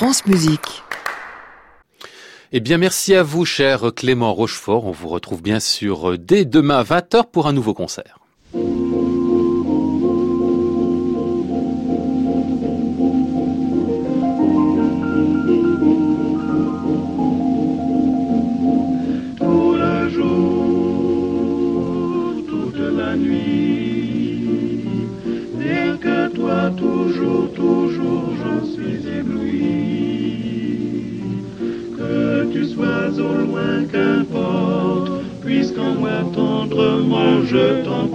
France Musique. Eh bien, merci à vous, cher Clément Rochefort. On vous retrouve bien sûr dès demain 20h pour un nouveau concert. je t'en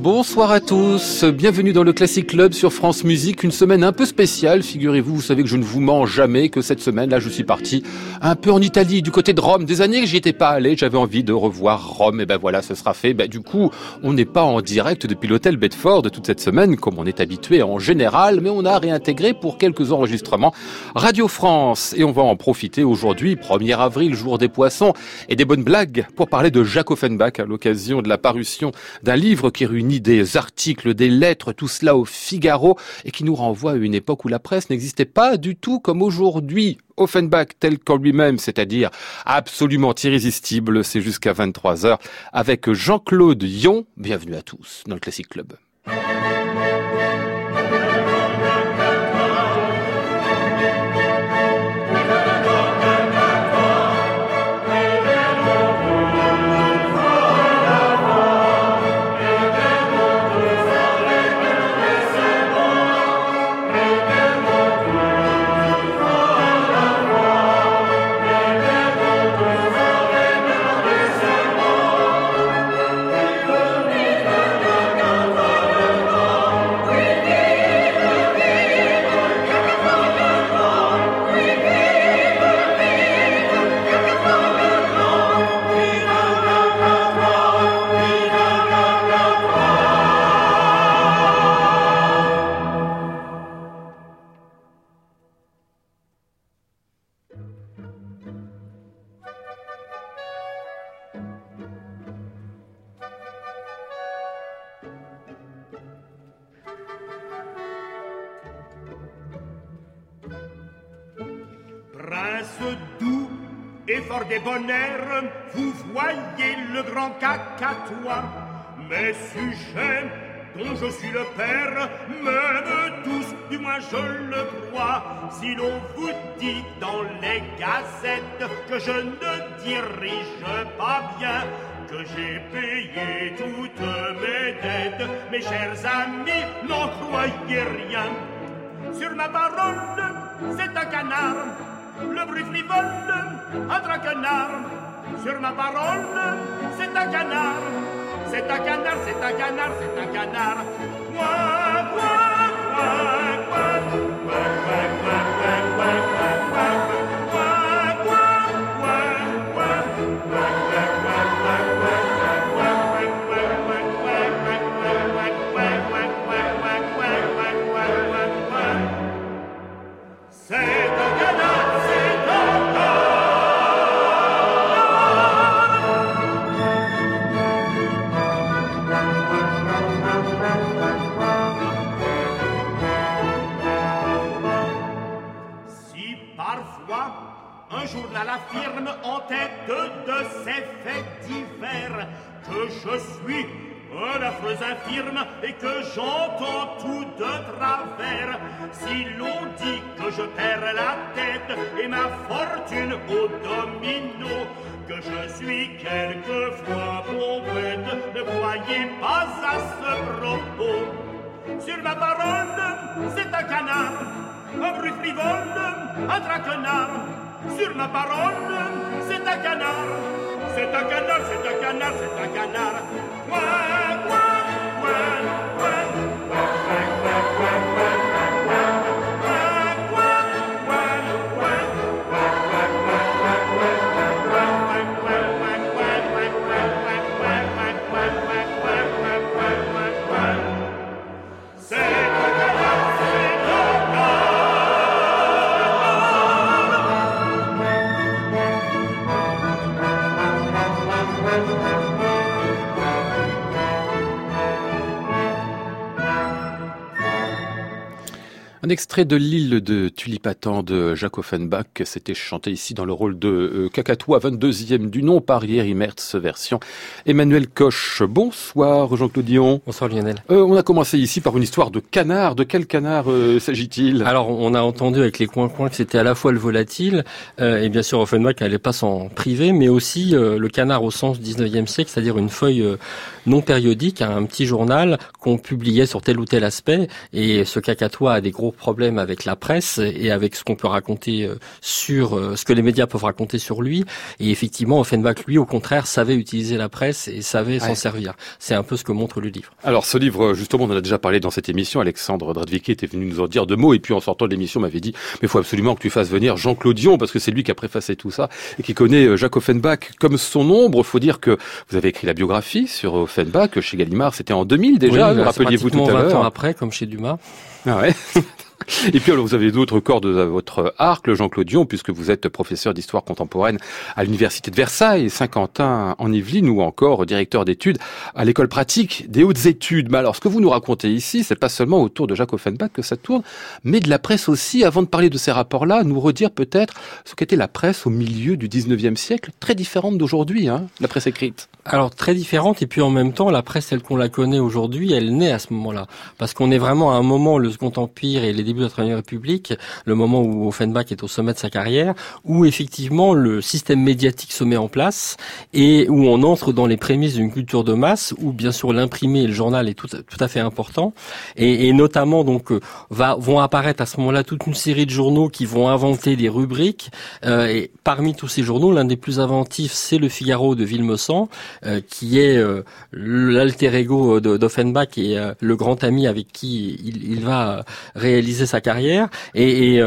Bonsoir à tous, bienvenue dans le Classic Club sur France Musique, une semaine un peu spéciale, figurez-vous, vous savez que je ne vous mens jamais, que cette semaine, là je suis parti un peu en Italie, du côté de Rome, des années que j'y étais pas allé, j'avais envie de revoir Rome, et ben voilà, ce sera fait. Ben, du coup, on n'est pas en direct depuis l'hôtel Bedford toute cette semaine, comme on est habitué en général, mais on a réintégré pour quelques enregistrements Radio France, et on va en profiter aujourd'hui, 1er avril, jour des poissons, et des bonnes blagues, pour parler de Jacques Offenbach à l'occasion de la parution d'un livre qui réunit des articles, des lettres, tout cela au Figaro, et qui nous renvoie à une époque où la presse n'existait pas du tout comme aujourd'hui. Offenbach tel qu'en lui-même, c'est-à-dire absolument irrésistible, c'est jusqu'à 23h avec Jean-Claude Yon. Bienvenue à tous dans le Classic Club. Mes sujets dont je suis le père, même tous, du moins je le crois, si l'on vous dit dans les gazettes que je ne dirige pas bien, que j'ai payé toutes mes dettes, mes chers amis, n'en croyez rien. Sur ma parole, c'est un canard le bruit frivole, un traquenard. Sur ma parole, c'est un canard. C'est un canard, c'est un canard, c'est un canard. Affirme en tête de ces faits divers que je suis un affreux infirme et que j'entends tout de travers. Si l'on dit que je perds la tête et ma fortune au domino, que je suis quelquefois pompette, ne croyez pas à ce propos. Sur ma parole, c'est un canard, un bruit frivole, un traquenard, sur ma parole, c'est un canard. C'est un canard, c'est un canard, c'est un canard. Un extrait de l'île de Tulipatan de Jacques Offenbach, c'était chanté ici dans le rôle de euh, Cacatois, 22e du nom par Yeri Mertz, version Emmanuel Coche. Bonsoir Jean-Claude Dion. Bonsoir Lionel. Euh, on a commencé ici par une histoire de canard. De quel canard euh, s'agit-il? Alors on a entendu avec les coins-coins que c'était à la fois le volatile, euh, et bien sûr Offenbach n'allait pas s'en priver, mais aussi euh, le canard au sens 19e siècle, c'est-à-dire une feuille non périodique, un petit journal qu'on publiait sur tel ou tel aspect, et ce Cacatois a des gros problème avec la presse et avec ce qu'on peut raconter euh, sur euh, ce que les médias peuvent raconter sur lui. Et effectivement, Offenbach, lui, au contraire, savait utiliser la presse et savait s'en servir. C'est un peu ce que montre le livre. Alors, ce livre, justement, on en a déjà parlé dans cette émission. Alexandre Dradvicki était venu nous en dire deux mots et puis en sortant de l'émission m'avait dit, mais il faut absolument que tu fasses venir Jean-Claude Dion parce que c'est lui qui a préfacé tout ça et qui connaît euh, Jacques Offenbach comme son ombre. Faut dire que vous avez écrit la biographie sur Offenbach chez Gallimard. C'était en 2000 déjà. Oui, Rappeliez-vous tout à l'heure. 20 ans après, comme chez Dumas. Ah ouais. Et puis alors vous avez d'autres cordes à votre arc, Jean-Claude Dion, puisque vous êtes professeur d'histoire contemporaine à l'université de Versailles, Saint-Quentin en Yvelines, ou encore directeur d'études à l'école pratique des hautes études. Mais alors ce que vous nous racontez ici, c'est pas seulement autour de Jacques Offenbach que ça tourne, mais de la presse aussi. Avant de parler de ces rapports-là, nous redire peut-être ce qu'était la presse au milieu du 19e siècle, très différente d'aujourd'hui, hein, la presse écrite. Alors très différente et puis en même temps la presse telle qu'on la connaît aujourd'hui, elle naît à ce moment-là. Parce qu'on est vraiment à un moment le Second Empire et les débuts de la Troisième République, le moment où Offenbach est au sommet de sa carrière, où effectivement le système médiatique se met en place et où on entre dans les prémices d'une culture de masse où bien sûr l'imprimé et le journal est tout, tout à fait important. Et, et notamment donc euh, va, vont apparaître à ce moment-là toute une série de journaux qui vont inventer des rubriques. Euh, et parmi tous ces journaux l'un des plus inventifs c'est le Figaro de Villemessant qui est euh, l'alter ego d'Offenbach et euh, le grand ami avec qui il, il va réaliser sa carrière. Et, et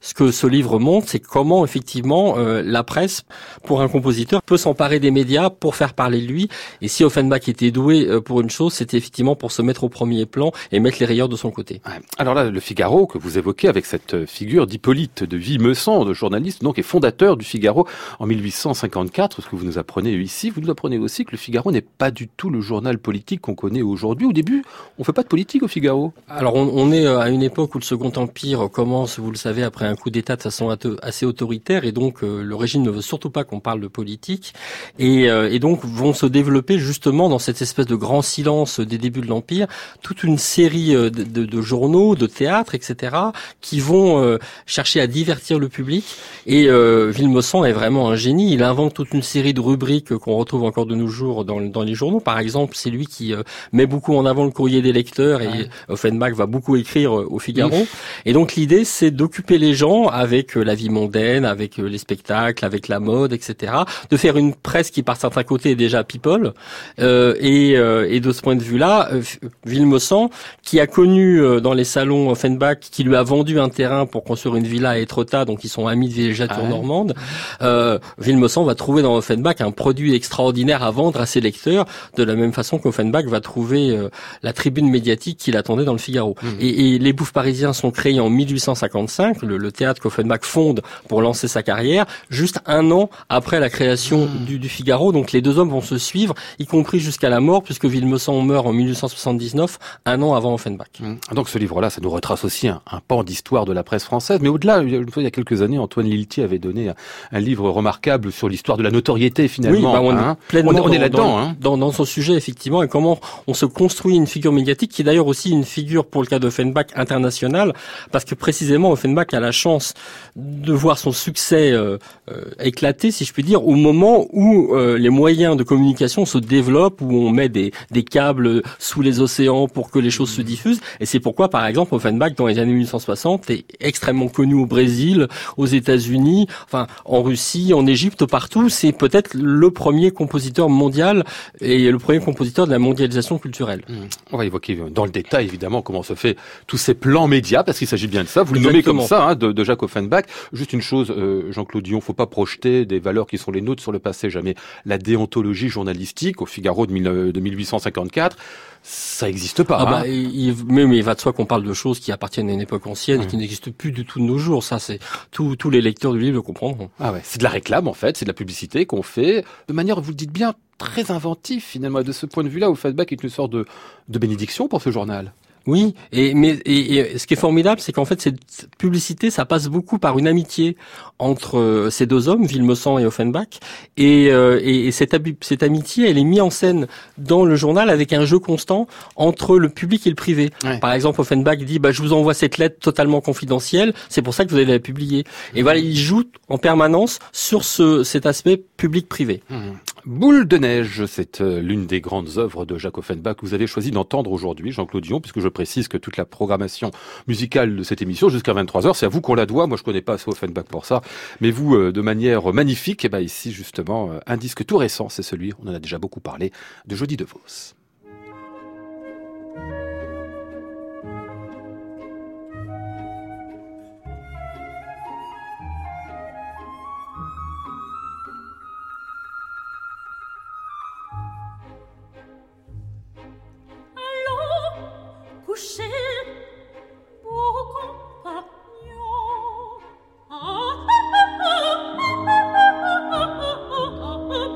ce que ce livre montre, c'est comment effectivement la presse, pour un compositeur, peut s'emparer des médias pour faire parler de lui. Et si Offenbach était doué pour une chose, c'était effectivement pour se mettre au premier plan et mettre les rayeurs de son côté. Alors là, le Figaro que vous évoquez avec cette figure d'Hippolyte de Villemessant, de journaliste, donc et fondateur du Figaro en 1854, ce que vous nous apprenez ici, vous nous apprenez aussi que le Figaro n'est pas du tout le journal politique qu'on connaît aujourd'hui. Au début, on fait pas de politique au Figaro. Alors on, est euh, à une époque où le Second Empire commence, vous le savez, après un coup d'État de façon assez autoritaire, et donc euh, le régime ne veut surtout pas qu'on parle de politique, et, euh, et, donc vont se développer justement dans cette espèce de grand silence des débuts de l'Empire toute une série de, journaux, de théâtres, etc., qui vont chercher à divertir le public. Et Villemessant est vraiment un génie. Il invente toute une série de rubriques qu'on retrouve encore de nos jours dans, dans les journaux. Par exemple, c'est lui qui euh, met beaucoup en avant le courrier des lecteurs et ouais. Offenbach va beaucoup écrire euh, au Figaro. Et donc l'idée, c'est d'occuper les gens avec euh, la vie mondaine, avec les spectacles, avec la mode, etc. De faire une presse qui, par certains côtés, est déjà people. Euh, et, et, de ce point de vue-là, Villemessant, qui a connu dans les salons Offenbach, qui lui a vendu un terrain pour construire une villa à Étretat, donc ils sont amis de villégiature ah ouais. normande, euh, Villemessant va trouver dans Offenbach un produit extraordinaire à vendre à ses lecteurs, de la même façon qu'Offenbach va trouver euh, la tribune médiatique qu'il attendait dans le Figaro. Mmh. Et, et, les Bouffes parisiens sont créés en 1855, le, le théâtre qu'Offenbach fonde pour lancer sa carrière, juste un an après la création mmh. du, du, Figaro. Donc les deux hommes vont se suivre, y compris jusqu'à la mort, puisque Villemessant meurt en 1879, un an avant Offenbach. Mmh. Donc ce livre-là, ça nous retrace aussi un, un pan d'histoire de la presse française. Mais au-delà, il y a quelques années, Antoine Liltier avait donné un, un livre remarquable sur l'histoire de la notoriété finalement. Oui, bah on, hein. est, on, est là-dedans dans, hein. dans, dans, son sujet effectivement et comment on se construit une figure médiatique qui est d'ailleurs aussi une figure pour le cas d'Offenbach international parce que précisément Offenbach a la chance de voir son succès euh, euh, éclater si je puis dire au moment où euh, les moyens de communication se développent où on met des, des câbles sous les océans pour que les choses se diffusent et c'est pourquoi par exemple Offenbach dans les années 1860 est extrêmement connu au Brésil aux États-Unis enfin en Russie en Égypte partout c'est peut-être le premier compositeur mondial et le premier compositeur de la mondialisation culturelle. Mmh. On va évoquer dans le détail évidemment comment se fait tous ces plans médias parce qu'il s'agit bien de ça. Vous le nommez comme ça hein, de, de, Jacques Offenbach. Juste une chose, euh, Jean-Claude Dion, faut pas projeter des valeurs qui sont les nôtres sur le passé. Jamais la déontologie journalistique au Figaro de, 1000, de 1854 ça n'existe pas. Ah bah, hein. il, mais, mais, il va de soi qu'on parle de choses qui appartiennent à une époque ancienne mmh. et qui n'existent plus du tout de nos jours. Ça, c'est tous les lecteurs du livre le comprendront. Ah ouais, c'est de la réclame en fait, c'est de la publicité qu'on fait de manière, vous le dites bien, très inventif finalement. Et de ce point de vue-là, Offenbach est une sorte de, de bénédiction pour ce journal. Oui, et mais et, ce qui est formidable, c'est qu'en fait cette publicité, ça passe beaucoup par une amitié entre euh, ces deux hommes, Villemessant et Offenbach, et, euh, et, cette, cette amitié, elle est mise en scène dans le journal avec un jeu constant entre le public et le privé. Par exemple, Offenbach dit bah je vous envoie cette lettre totalement confidentielle, c'est pour ça que vous allez la publier. Et voilà, il joue en permanence sur ce cet aspect public-privé. Mmh. Boule de neige, c'est euh, l'une des grandes œuvres de Jacques Offenbach que vous avez choisi d'entendre aujourd'hui, Jean-Claude Dion, puisque je précise que toute la programmation musicale de cette émission jusqu'à 23h, c'est à vous qu'on la doit. Moi, je connais pas Offenbach pour ça, mais vous, euh, de manière magnifique, et eh ben ici justement, euh, un disque tout récent, c'est celui, on en a déjà beaucoup parlé, de Jody DeVos. Beau compagnon,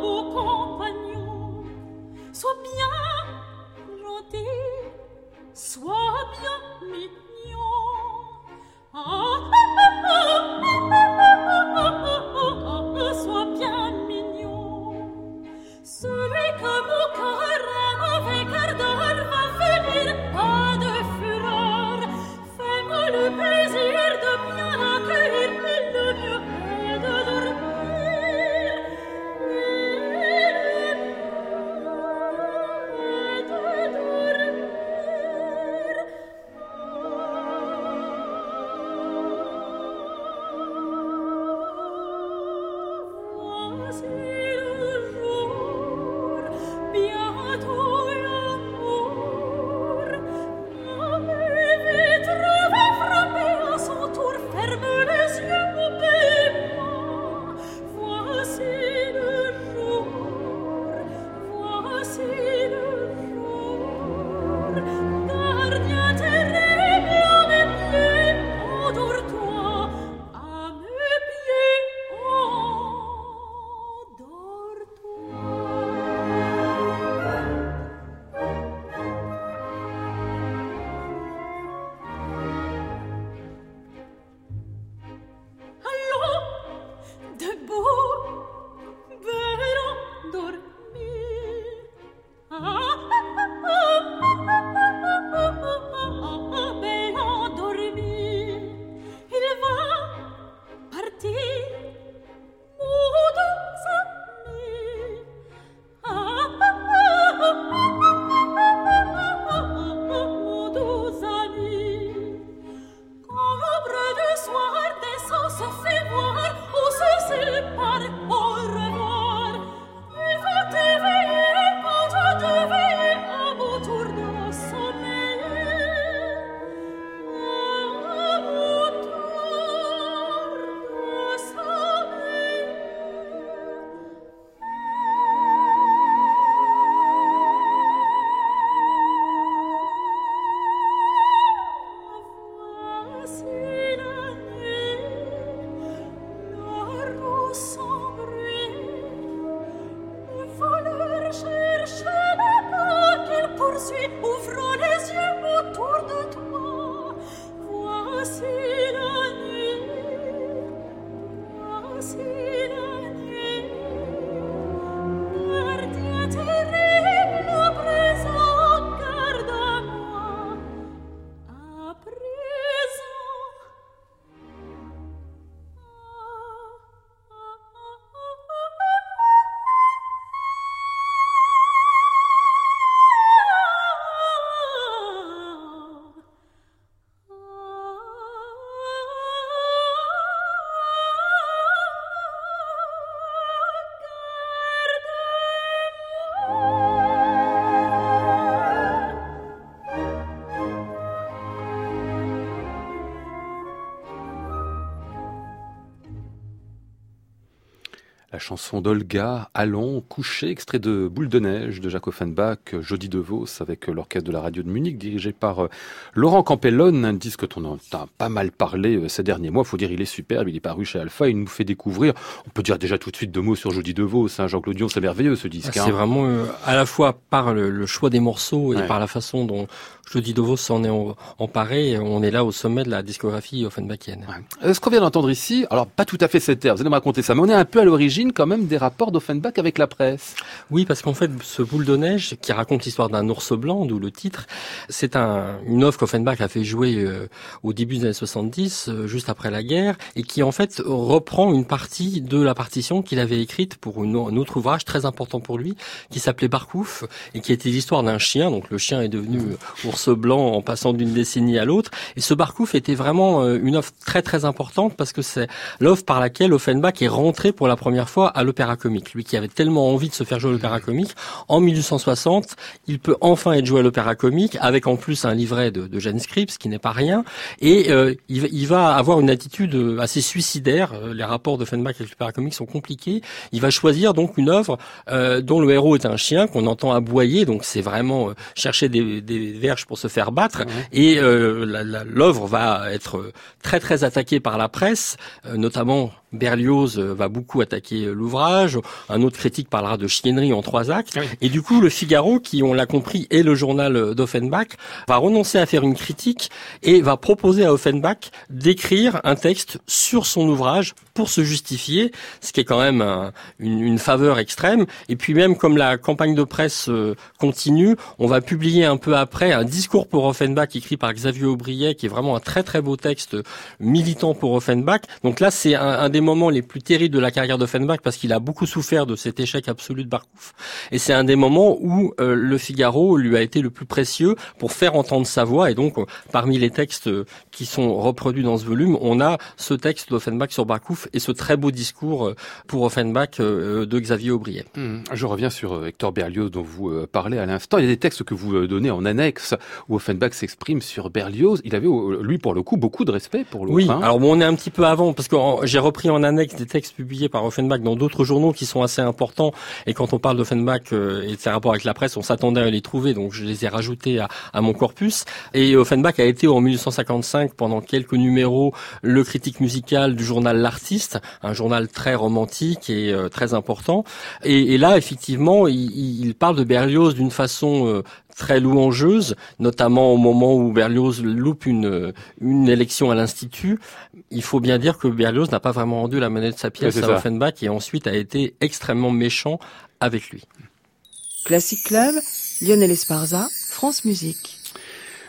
beau compagnon, sois bien gentil, sois bien mignon. Chanson d'Olga, Allons, couché, extrait de Boule de neige de Jacques Offenbach, Jody DeVos avec l'orchestre de la radio de Munich dirigé par euh, Laurent Campellone, un disque dont on a pas mal parlé euh, ces derniers mois. Faut dire, il est superbe, il est paru chez Alpha, il nous fait découvrir. On peut dire déjà tout de suite deux mots sur Jody DeVos, hein, Jean-Claude Dion, c'est merveilleux ce disque. Ah, c'est hein. vraiment euh, à la fois par le, choix des morceaux et par la façon dont Jody DeVos s'en est emparé. On est là au sommet de la discographie Offenbachienne. Ouais. Ce qu'on vient d'entendre ici, alors pas tout à fait cette air, vous allez me raconter ça, mais on est un peu à l'origine quand même des rapports d'Offenbach avec la presse. Oui, parce qu'en fait, ce boule de neige qui raconte l'histoire d'un ours blanc, d'où le titre, c'est un, une offre qu'Offenbach a fait jouer euh, au début des années 70, euh, juste après la guerre, et qui en fait reprend une partie de la partition qu'il avait écrite pour un autre ouvrage très important pour lui, qui s'appelait Barkouf, et qui était l'histoire d'un chien. Donc le chien est devenu euh, ours blanc en passant d'une décennie à l'autre. Et ce Barkouf était vraiment une offre très très importante parce que c'est l'offre par laquelle Offenbach est rentré pour la première fois à l'opéra comique. Lui qui avait tellement envie de se faire jouer à l'opéra comique, en 1860, il peut enfin être joué à l'opéra comique avec en plus un livret de, de Jeanne Scripps, qui n'est pas rien, et euh, il, il, va avoir une attitude assez suicidaire. Euh, les rapports d'Offenbach avec l'opéra comique sont compliqués. Il va choisir donc une œuvre euh, dont le héros est un chien qu'on entend aboyer, donc c'est vraiment euh, chercher des, des, verges pour se faire battre, et l'œuvre va être très très attaquée par la presse, notamment Berlioz euh, va beaucoup attaquer euh, l'ouvrage. Un autre critique parlera de chiennerie en trois actes. Et du coup, le Figaro, qui on l'a compris est le journal euh, d'Offenbach, va renoncer à faire une critique et va proposer à Offenbach d'écrire un texte sur son ouvrage pour se justifier, ce qui est quand même une, une, faveur extrême. Et puis même comme la campagne de presse continue, on va publier un peu après un discours pour Offenbach écrit par Xavier Aubriet, qui est vraiment un très très beau texte militant pour Offenbach. Donc là, c'est un, un des moments les plus terribles de la carrière d'Offenbach parce qu'il a beaucoup souffert de cet échec absolu de Barkouf. Et c'est un des moments où euh, le Figaro lui a été le plus précieux pour faire entendre sa voix. Et donc, euh, parmi les textes euh, qui sont reproduits dans ce volume, on a ce texte d'Offenbach sur Barkouf et ce très beau discours pour Offenbach de Xavier Aubrier. Mmh. Je reviens sur Hector Berlioz dont vous parlez à l'instant. Il y a des textes que vous donnez en annexe où Offenbach s'exprime sur Berlioz. Il avait, lui, pour le coup, beaucoup de respect pour le Oui, alors bon, on est un petit peu avant parce que j'ai repris en annexe des textes publiés par Offenbach dans d'autres journaux qui sont assez importants. Et quand on parle d'Offenbach euh, et de ses rapports avec la presse, on s'attendait à les trouver, donc je les ai rajoutés à, à mon corpus. Et Offenbach a été en 1855 pendant quelques numéros le critique musical du journal L'Artiste, un journal très romantique et euh, très important. Et, et, là, effectivement, il, il parle de Berlioz d'une façon euh, très louangeuse, notamment au moment où Berlioz loupe une, une élection à l'Institut. Il faut bien dire que Berlioz n'a pas vraiment rendu la monnaie de sa pièce à Offenbach et ensuite a été extrêmement méchant avec lui. Classic Club, Lionel Esparza, France Musique.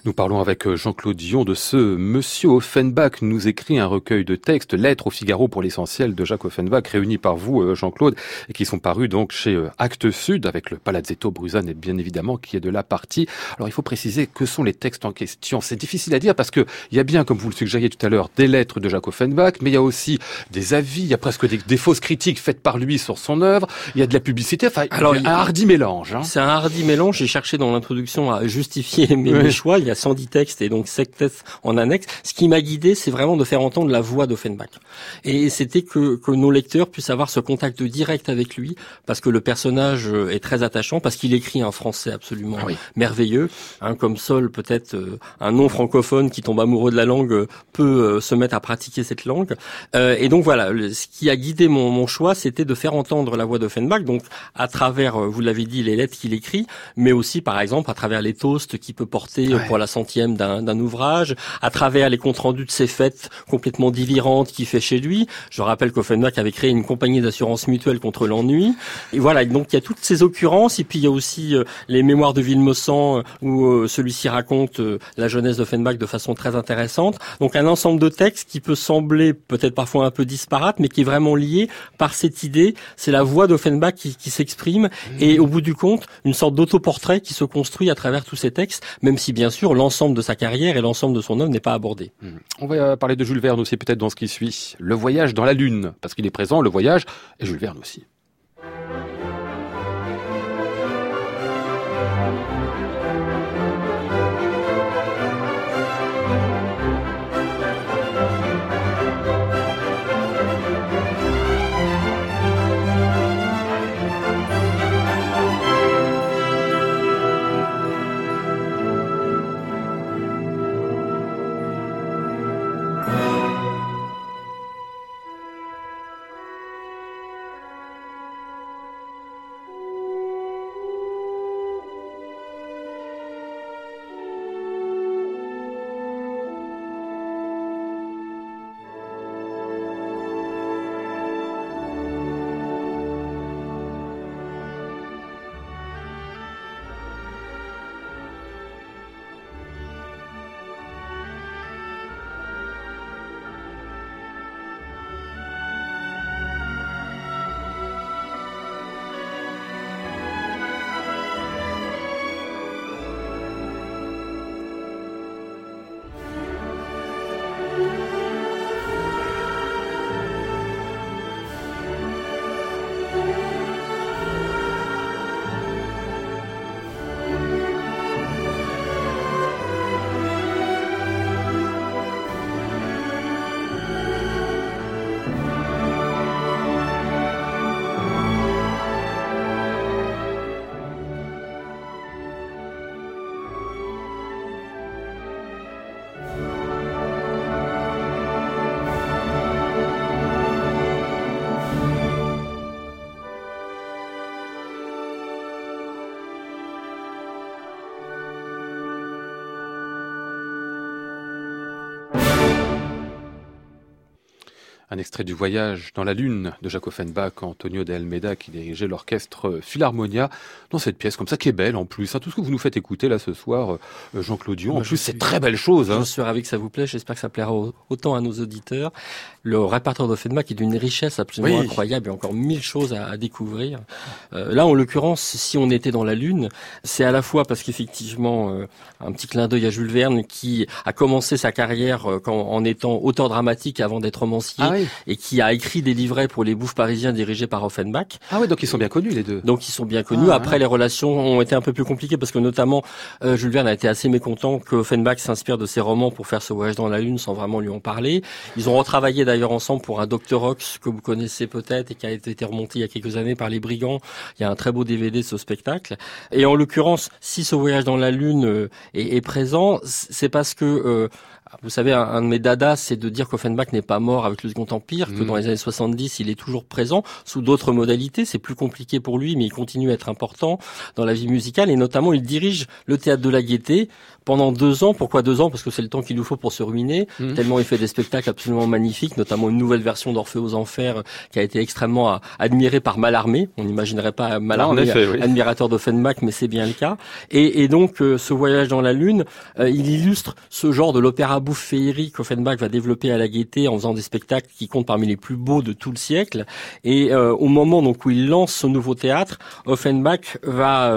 Nous parlons avec euh, Jean-Claude Dion de ce Monsieur Offenbach nous écrit un recueil de textes, lettres au Figaro pour l'essentiel de Jacques Offenbach, réunis par vous, euh, Jean-Claude, et qui sont parus donc chez euh, Actes Sud, avec le Palazzetto Bruzane, bien évidemment, qui est de la partie. Alors, il faut préciser que sont les textes en question. C'est difficile à dire parce que il y a bien, comme vous le suggériez tout à l'heure, des lettres de Jacques Offenbach, mais il y a aussi des avis, il y a presque des, fausses critiques faites par lui sur son œuvre, il y a de la publicité, enfin, Alors, un hardi mélange. Hein. C'est un hardi mélange. J'ai cherché dans l'introduction à justifier mes, mes choix. Il y a 110 textes et donc 7 textes en annexe. Ce qui m'a guidé, c'est vraiment de faire entendre la voix d'Offenbach. Et c'était que, que nos lecteurs puissent avoir ce contact direct avec lui, parce que le personnage euh, est très attachant, parce qu'il écrit un français absolument ah merveilleux. Hein, comme Sol, peut-être euh, un non francophone qui tombe amoureux de la langue euh, peut se mettre à pratiquer cette langue. et donc voilà, ce qui a guidé mon, mon choix, c'était de faire entendre la voix d'Offenbach, donc à travers, vous l'avez dit, les lettres qu'il écrit, mais aussi par exemple à travers les toasts qu'il peut porter pour la centième d'un ouvrage, à travers les comptes rendus de ses fêtes complètement délirantes qu'il fait chez lui. Je rappelle qu'Offenbach avait créé une compagnie d'assurance mutuelle contre l'ennui. Et voilà, donc il y a toutes ces occurrences, et puis il y a aussi euh, les mémoires de Villemessant, euh, où euh, celui-ci raconte la jeunesse d'Offenbach de façon très intéressante. Donc un ensemble de textes qui peut sembler peut-être parfois un peu disparate, mais qui est vraiment lié par cette idée. C'est la voix d'Offenbach qui, qui s'exprime, et au bout du compte, une sorte d'autoportrait qui se construit à travers tous ces textes, même si bien sûr l'ensemble de sa carrière et l'ensemble de son œuvre n'est pas abordé. On va euh, parler de Jules Verne aussi peut-être dans ce qui suit. Le voyage dans la Lune, parce qu'il est présent, le voyage, et Jules Verne aussi. Extrait du Voyage dans la Lune de Jacques Offenbach, Antonio de Almeida qui dirigeait l'orchestre Philharmonia dans cette pièce comme ça qui est belle en plus. Hein. tout ce que vous nous faites écouter là ce soir, euh, Jean-Claude Dion, en plus c'est très belle chose. Hein. Je suis ravi que ça vous plaît, j'espère que ça plaira autant à nos auditeurs. Le répertoire d'Offenbach est d'une richesse absolument incroyable, il y a encore mille choses à, découvrir. Euh, là en l'occurrence, si on était dans la Lune, c'est à la fois parce qu'effectivement, euh, un petit clin d'œil à Jules Verne qui a commencé sa carrière en étant auteur dramatique avant d'être romancier. Ah et qui a écrit des livrets pour les bouffes parisiens dirigés par Offenbach. Ah oui, donc ils sont bien connus les deux. Donc ils sont bien connus. Ah, Après, les relations ont été un peu plus compliquées parce que notamment euh, Jules Verne a été assez mécontent que Offenbach s'inspire de ses romans pour faire ce voyage dans la lune sans vraiment lui en parler. Ils ont retravaillé d'ailleurs ensemble pour un Dr Ox que vous connaissez peut-être et qui a été remonté il y a quelques années par les Brigands. Il y a un très beau DVD de ce spectacle. Et en l'occurrence, si ce voyage dans la lune euh, est, est, présent, c'est parce que euh, vous savez, un, de mes dadas, c'est de dire qu'Offenbach n'est pas mort avec le Second Empire, que dans mm. les années 70, il est toujours présent, sous d'autres modalités. C'est plus compliqué pour lui, mais il continue à être important dans la vie musicale. Et notamment, il dirige le Théâtre de la Gaîté pendant deux ans. Pourquoi deux ans? Parce que c'est le temps qu'il nous faut pour se ruiner. Mmh. Tellement il fait des spectacles absolument magnifiques, notamment une nouvelle version d'Orphée aux Enfers euh, qui a été extrêmement euh, admirée par Mallarmé. On n'imaginerait pas Mallarmé admirateur d'Offenbach, mais c'est bien le cas. Et, et donc euh, ce voyage dans la lune, il illustre ce genre de l'opéra bouffe féerique qu'Offenbach va développer à la Gaîté en faisant des spectacles qui comptent parmi les plus beaux de tout le siècle. Et au moment donc où il lance ce nouveau théâtre, Offenbach va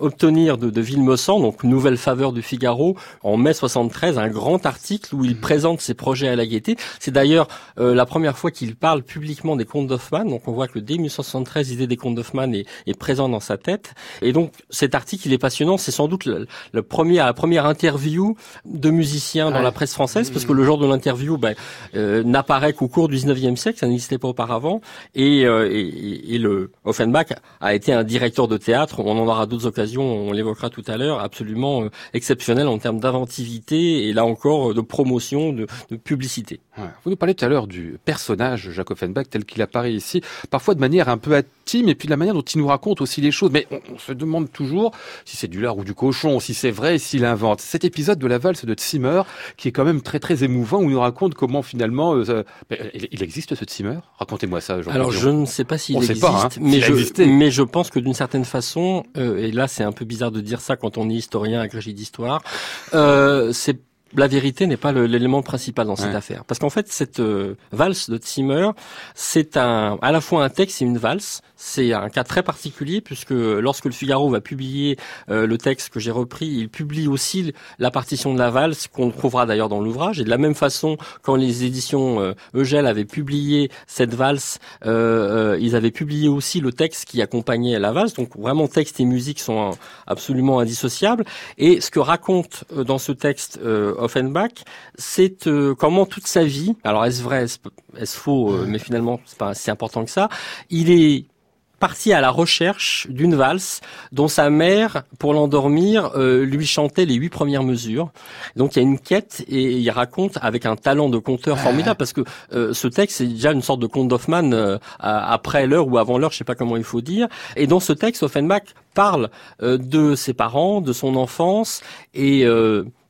obtenir de, de Villemessant, donc nouvelle faveur du film Figaro en mai 73 un grand article où il mhm. présente ses projets à la Gaîté. C'est d'ailleurs euh, la première fois qu'il parle publiquement des contes d'Hoffmann. Donc on voit que dès 1973, l'idée des contes d'Hoffmann est, est présente dans sa tête. Et donc cet article, il est passionnant. C'est sans doute le, premier, la première interview de musiciens dans la presse française, parce que le genre de l'interview ben, euh, n'apparaît qu'au cours du 19e siècle, ça n'existait pas auparavant. Et, euh, et, et, le Offenbach a été un directeur de théâtre. On en aura d'autres occasions, on l'évoquera tout à l'heure, absolument exceptionnel en termes d'inventivité et là encore de promotion, de, de publicité. Vous nous parlez tout à l'heure du personnage Jacques Offenbach tel qu'il apparaît ici, parfois de manière un peu intime et puis de la manière dont il nous raconte aussi les choses. Mais on, se demande toujours si c'est du lard ou du cochon, si c'est vrai, s'il invente. Cet épisode de la valse de Zimmer qui est quand même très très émouvant où il nous raconte comment finalement euh, il existe ce Zimmer? Racontez-moi ça. Jean Alors je ne sais pas s'il existe, hein, mais, je, mais je pense que d'une certaine façon, euh, et là c'est un peu bizarre de dire ça quand on est historien agrégé d'histoire, euh, c'est la vérité n'est pas l'élément principal dans cette affaire. Parce qu'en fait, cette euh, valse de Zimmer, c'est un, à la fois un texte et une valse. C'est un cas très particulier puisque lorsque le Figaro va publier euh, le texte que j'ai repris, il publie aussi la partition de la valse qu'on trouvera d'ailleurs dans l'ouvrage. Et de la même façon, quand les éditions euh, Eugèle avaient publié cette valse, euh, ils avaient publié aussi le texte qui accompagnait la valse. Donc vraiment, texte et musique sont absolument indissociables. Et ce que raconte dans ce texte Offenbach, c'est comment toute sa vie, alors est-ce vrai, est-ce faux, mais finalement c'est pas si important que ça, il est parti à la recherche d'une valse dont sa mère, pour l'endormir, euh, lui chantait les huit premières mesures. Donc il y a une quête et il raconte avec un talent de conteur formidable parce que euh, ce texte c'est déjà une sorte de conte d'Hoffmann euh, après l'heure ou avant l'heure, je sais pas comment il faut dire. Et dans ce texte, Offenbach parle de ses parents, de son enfance et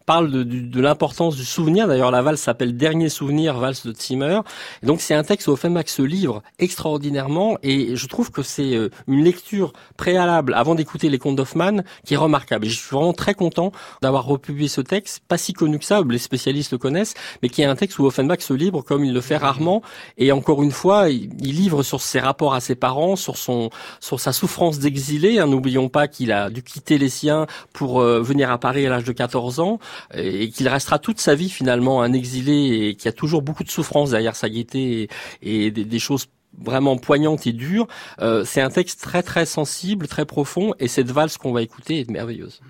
parle de, de, l'importance du souvenir. D'ailleurs, la valse s'appelle Dernier souvenir, valse de Zimmer. Et donc, c'est un texte où Offenbach se livre extraordinairement et je trouve que c'est euh, une lecture préalable avant d'écouter les contes d'Hoffmann qui est remarquable. Et je suis vraiment très content d'avoir republié ce texte, pas si connu que ça, les spécialistes le connaissent, mais qui est un texte où Offenbach se livre comme il le fait rarement. Et encore une fois, il, livre sur ses rapports à ses parents, sur son, sur sa souffrance d'exilé. Hein, N'oublions pas qu'il a dû quitter les siens pour euh, venir à Paris à l'âge de 14 ans et qu'il restera toute sa vie finalement un exilé et qui a toujours beaucoup de souffrance derrière sa gaieté et, des, choses vraiment poignantes et dures. Euh, c'est un texte très très sensible, très profond et cette valse qu'on va écouter est merveilleuse.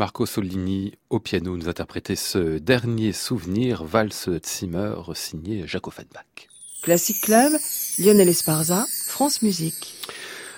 Marco Sollini au piano nous interprétait ce dernier souvenir, valse Zimmer, signé Jacques Offenbach. Classic Club, Lionel Esparza, France Musique.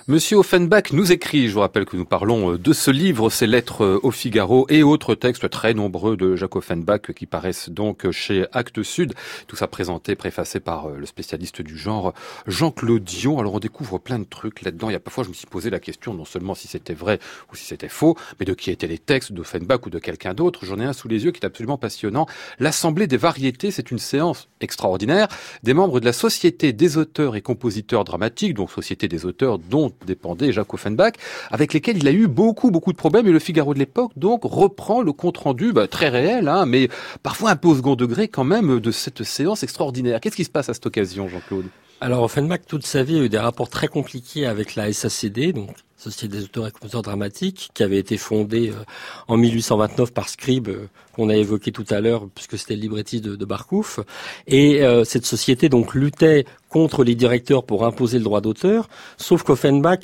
Monsieur Offenbach nous écrit, je vous rappelle que nous parlons euh, de ce livre, ses lettres euh, au Figaro et autres textes très nombreux de Jacques Offenbach qui paraissent donc chez Actes Sud. Tout ça présenté, préfacé par euh, le spécialiste du genre Jean-Claude Dion. Alors on découvre plein de trucs là-dedans. Il y a parfois je me suis posé la question non seulement si c'était vrai ou si c'était faux, mais de qui étaient les textes d'Offenbach ou de quelqu'un d'autre. J'en ai un sous les yeux qui est absolument passionnant. L'Assemblée des variétés, c'est une séance extraordinaire des membres de la Société des auteurs et compositeurs dramatiques, donc Société des auteurs dont dépendait Jacques Offenbach, avec lesquels il a eu beaucoup, beaucoup de problèmes. Et le Figaro de l'époque, donc, reprend le compte-rendu, bah, très réel, hein, mais parfois un peu au second degré quand même, de cette séance extraordinaire. Qu'est-ce qui se passe à cette occasion, Jean-Claude? Alors Offenbach, toute sa vie, a eu des rapports très compliqués avec la SACD, donc Société des auteurs et compositeurs dramatiques, qui avait été fondée euh, en 1829 par Scribe, euh, qu'on a évoqué tout à l'heure, puisque c'était le librettiste de, de Barcouf. Et euh, cette société donc luttait contre les directeurs pour imposer le droit d'auteur, sauf qu'Offenbach,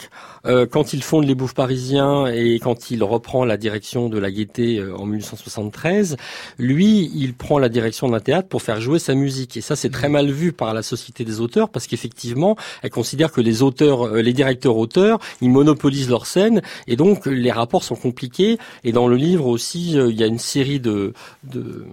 euh, quand il fonde les Bouffes parisiens et quand il reprend la direction de la Gaîté euh, en 1873, lui, il prend la direction d'un théâtre pour faire jouer sa musique. Et ça, c'est très mal vu par la Société des auteurs, parce qu'effectivement, elle considère que les auteurs, euh, les directeurs auteurs, ils monopolisent leur scène, et donc les rapports sont compliqués. Et dans le livre aussi, euh, il y a une série de, de,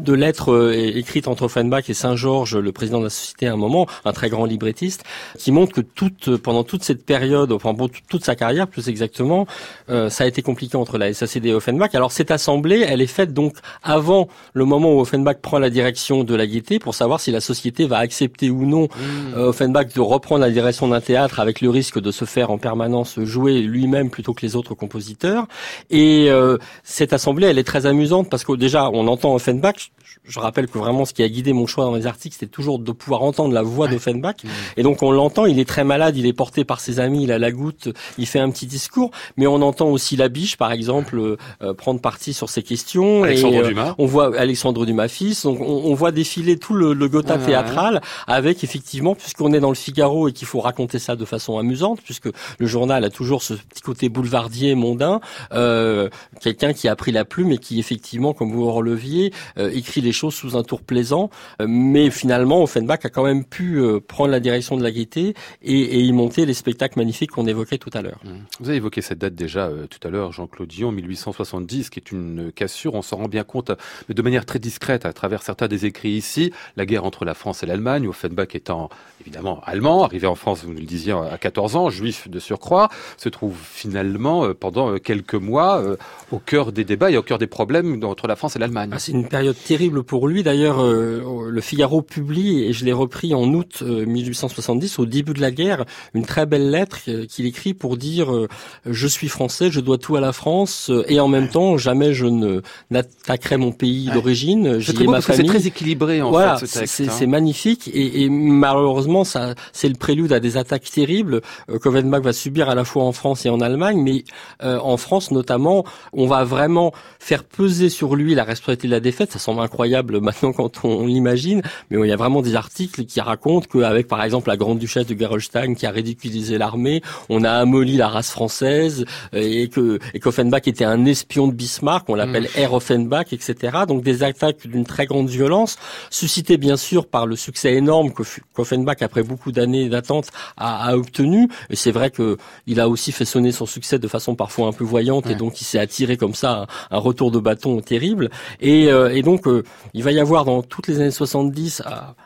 de lettres euh, écrites entre Offenbach et Saint-Georges, le président de la société à un moment, un très grand librettiste, qui montre que toute, pendant toute cette période, enfin toute sa carrière plus exactement, euh, ça a été compliqué entre la SACD et Offenbach. Alors cette assemblée, elle est faite donc avant le moment où Offenbach prend la direction de la Gaîté pour savoir si la société va accepter ou non mmh. euh, Offenbach de reprendre la direction d'un théâtre avec le risque de se faire en permanence jouer lui-même plutôt que les autres compositeurs. Et euh, cette assemblée, elle est très amusante parce que déjà on entend Offenbach je rappelle que vraiment ce qui a guidé mon choix dans les articles, c'était toujours de pouvoir entendre la voix d'Offenbach. Et donc on l'entend, il est très malade, il est porté par ses amis, il a la goutte, il fait un petit discours, mais on entend aussi la biche, par exemple, euh, euh prendre parti sur ces questions. Alexandre et, euh, Dumas. On voit Alexandre Dumas fils, donc on, on voit défiler tout le, le Gotha ah, théâtral avec effectivement, puisqu'on est dans le Figaro et qu'il faut raconter ça de façon amusante, puisque le journal a toujours ce petit côté boulevardier, mondain, euh, quelqu'un qui a pris la plume et qui effectivement, comme vous releviez, euh, écrit les choses sous un tour plaisant, euh, mais finalement Offenbach a quand même pu prendre la direction de la gaieté et, y monter les spectacles magnifiques qu'on évoquait tout à l'heure. Mmh. Vous avez évoqué cette date déjà tout à l'heure, Jean-Claude Dion, 1870, qui est une cassure, on s'en rend bien compte, mais de manière très discrète à travers certains des écrits ici, la guerre entre la France et l'Allemagne, Offenbach étant évidemment allemand, arrivé en France, vous le disiez, à 14 ans, juif de surcroît, se trouve finalement pendant quelques mois au cœur des débats et au cœur des problèmes entre la France et l'Allemagne. Ah, c'est une période terrible pour lui. D'ailleurs, euh, le Figaro publie, et je l'ai repris en août euh, 1870, au début de la guerre, une très belle lettre euh, qu'il écrit pour dire euh, Je suis français, je dois tout à la France, euh, et en même temps, jamais je ne n'attaquerai mon pays ouais. d'origine, j'y ai ma famille. C'est très équilibré en voilà, fait, ce. C'est hein. magnifique, et, et malheureusement, ça, c'est le prélude à des attaques terribles euh, qu'Ovenbach va subir à la fois en France et en Allemagne, mais en France notamment, on va vraiment faire peser sur lui la responsabilité de la défaite. Ça semble incroyable maintenant quand on, l'imagine, mais il y a vraiment des articles qui racontent qu'avec par exemple la grande duchesse de Gerolstein qui a ridiculisé l'armée, on a amolli la race française et que et qu'Offenbach était un espion de Bismarck, on l'appelle mmh. Herr Offenbach, etc. Donc des attaques d'une très grande violence, suscitées bien sûr par le succès énorme qu'Offenbach, après beaucoup d'années d'attente, a, a, obtenu. Et c'est vrai que il a aussi fait sonner son succès de façon parfois un peu voyante, ouais. et donc il s'est attiré comme ça un, un, retour de bâton terrible. Et, euh, et donc euh, il va y avoir dans toutes les années 70,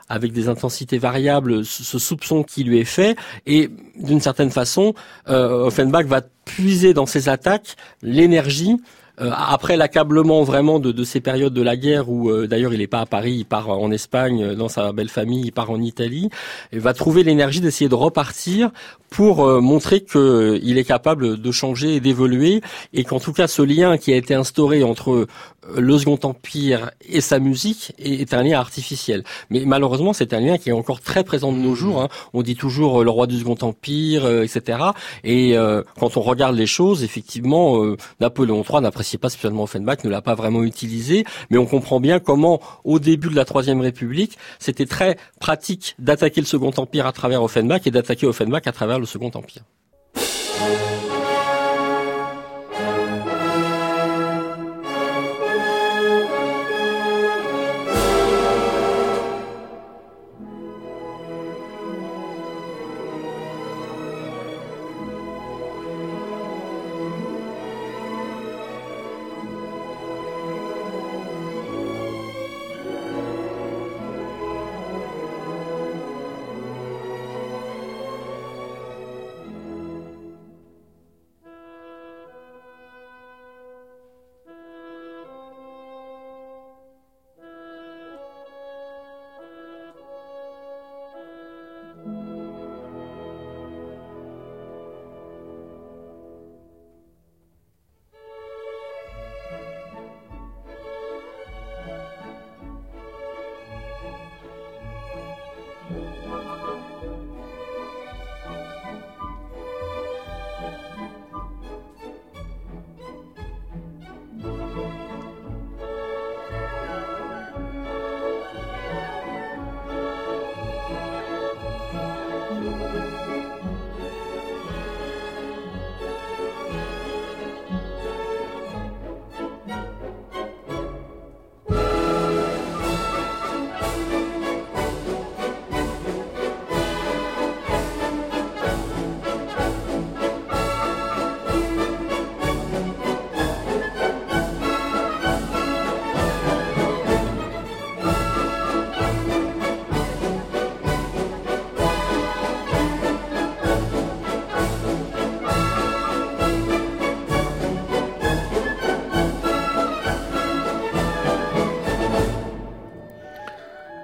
avec des intensités variables, ce soupçon qui lui est fait, et d'une certaine façon, euh, Offenbach va puiser dans ses attaques l'énergie euh, après l'accablement vraiment de, de, ces périodes de la guerre où euh, d'ailleurs il n'est pas à Paris, il part en Espagne euh, dans sa belle famille, il part en Italie, et va trouver l'énergie d'essayer de repartir pour euh, montrer qu'il euh, est capable de changer et d'évoluer et qu'en tout cas ce lien qui a été instauré entre le Second Empire et sa musique est un lien artificiel. Mais malheureusement, c'est un lien qui est encore très présent de nos jours. Hein. On dit toujours le roi du Second Empire, etc. Et euh, quand on regarde les choses, effectivement, euh, Napoléon III n'appréciait pas spécialement Offenbach, ne l'a pas vraiment utilisé, mais on comprend bien comment, au début de la Troisième République, c'était très pratique d'attaquer le Second Empire à travers Offenbach et d'attaquer Offenbach à travers le Second Empire.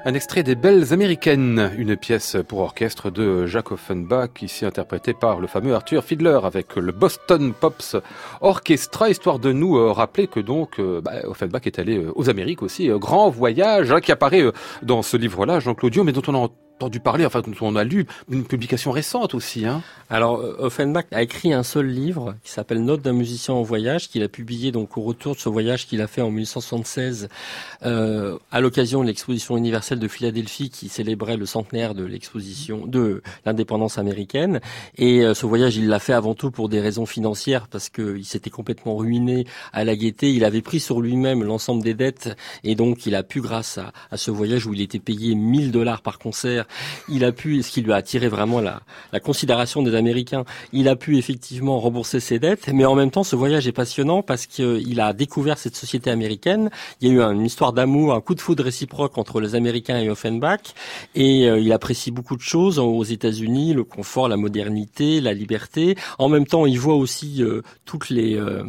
Un extrait des Belles Américaines, une pièce pour orchestre de Jacques Offenbach, ici interprétée par le fameux Arthur Fiedler avec le Boston Pops Orchestra, histoire de nous euh, rappeler que donc euh, bah, Offenbach est allé euh, aux Amériques aussi, grand voyage hein, qui apparaît dans ce livre-là, Jean Claudio, mais dont on a entendu parler, enfin on a lu une publication récente aussi. Hein. Alors Offenbach a écrit un seul livre qui s'appelle Note d'un musicien en voyage, qu'il a publié donc au retour de ce voyage qu'il a fait en 1876 euh, à l'occasion de l'exposition universelle de Philadelphie qui célébrait le centenaire de l'exposition de l'indépendance américaine. Et euh, ce voyage, il l'a fait avant tout pour des raisons financières parce qu'il s'était complètement ruiné à la gaieté. Il avait pris sur lui-même l'ensemble des dettes et donc il a pu, grâce à, à, ce voyage où il était payé 1000 dollars par concert, il a pu, ce qui lui a attiré vraiment la, la considération des Américains, il a pu effectivement rembourser ses dettes. Mais en même temps, ce voyage est passionnant parce qu'il a découvert cette société américaine. Il y a eu une histoire d'amour, un coup de foudre réciproque entre les Américains et Offenbach, et euh, il apprécie beaucoup de choses aux États-Unis, le confort, la modernité, la liberté. En même temps, il voit aussi euh, toutes les euh,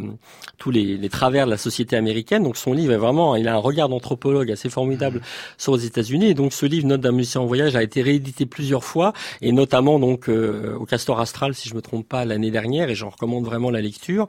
tous les, les, travers de la société américaine. Donc son livre est vraiment, il a un regard d'anthropologue assez formidable mmh. sur les États-Unis. Et donc ce livre, Note d'un musicien en voyage, a été réédité plusieurs fois, et notamment donc au Castor Astral, si je me trompe pas, l'année dernière, et j'en recommande vraiment la lecture.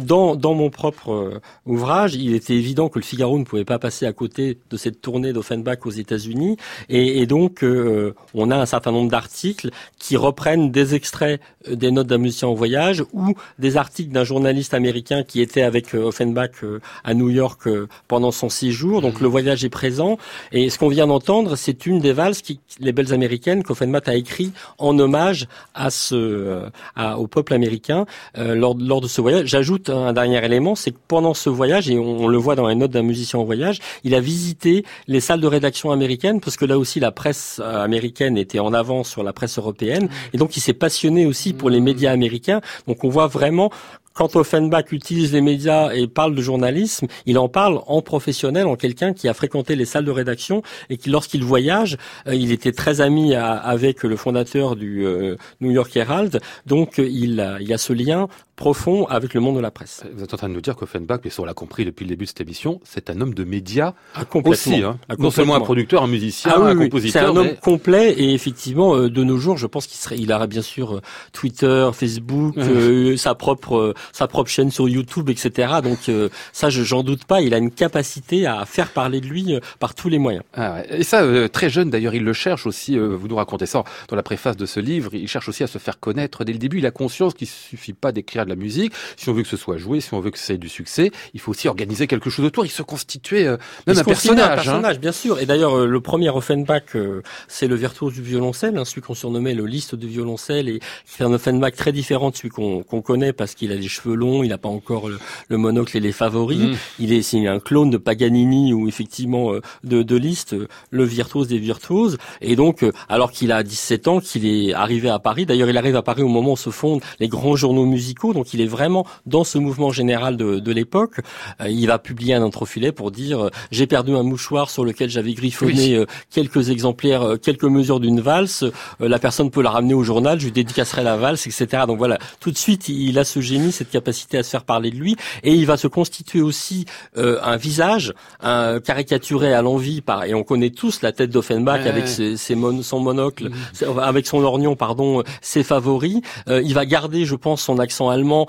dans dans mon propre ouvrage, il était évident que le Figaro ne pouvait pas passer à côté de cette tournée d'Offenbach aux États-Unis, et, et, donc euh, on a un certain nombre d'articles qui reprennent des extraits euh, des notes d'un musicien en voyage ou des articles d'un journaliste américain qui était avec euh, Offenbach à New York pendant son séjour. Donc le voyage est présent, et ce qu'on vient d'entendre, c'est une des valses qui, les belles américaines qu'Offenbach a écrit en hommage à ce, à, au peuple américain lors, lors de ce voyage. J'ajoute un dernier élément, c'est que pendant ce voyage, et on, on le voit dans les notes d'un musicien en voyage, il a visité les salles de rédaction américaines parce que là aussi la presse euh, américaine était en avance sur la presse européenne et donc il s'est passionné aussi pour les mmh. médias américains. Donc on voit vraiment quand Offenbach utilise les médias et parle de journalisme, il en parle en professionnel, en quelqu'un qui a fréquenté les salles de rédaction et qui, lorsqu'il voyage, euh, il était très ami avec le fondateur du euh, New York Herald. Donc, il, il y a ce lien profond avec le monde de la presse. Vous êtes en train de nous dire qu'Offenbach, mais on l'a compris depuis le début de cette émission, c'est un homme de médias ah, aussi. Hein. Ah, non seulement un producteur, un musicien, ah un compositeur. C'est un homme complet et effectivement, euh, de nos jours, je pense qu'il serait, il aurait bien sûr Twitter, Facebook, sa propre sa propre chaîne sur YouTube, etc. Donc euh, ça, je j'en doute pas. Il a une capacité à faire parler de lui euh, par tous les moyens. Ah Et ça, euh, très jeune d'ailleurs, il le cherche aussi. vous nous racontez ça dans la préface de ce livre. Il cherche aussi à se faire connaître dès le début. Il a conscience qu'il suffit pas d'écrire de la musique. Si on veut que ce soit joué, si on veut que c'est du succès, il faut aussi organiser quelque chose autour. Il se constituait même un, personnage, un personnage. bien sûr. Et d'ailleurs, le premier Offenbach, c'est le virtuose du violoncelle, hein, celui qu'on surnommait le liste du violoncelle, et c'est un Offenbach très différent de celui qu'on connaît parce qu'il a des cheveux long, il n'a pas encore le, monocle et les favoris. Mm. Il est c'est un clone de Paganini ou effectivement euh, de, de Liszt, euh, le virtuose des virtuoses. Et donc, euh, alors qu'il a 17 ans, qu'il est arrivé à Paris. D'ailleurs, il arrive à Paris au moment où se fondent les grands journaux musicaux. Donc, il est vraiment dans ce mouvement général de, de l'époque. il va publier un introfilet pour dire j'ai perdu un mouchoir sur lequel j'avais griffonné quelques exemplaires, quelques mesures d'une valse. la personne peut la ramener au journal. Je lui dédicacerai la valse, etc. Donc voilà, tout de suite, il a ce génie, cette capacité à se faire parler de lui, et il va se constituer aussi euh, un visage, un caricaturé à l'envie par, et on connaît tous la tête d'Offenbach avec ses, son monocle, mm. avec son lorgnon, pardon, ses favoris. Euh, il va garder, je pense, son accent allemand finalement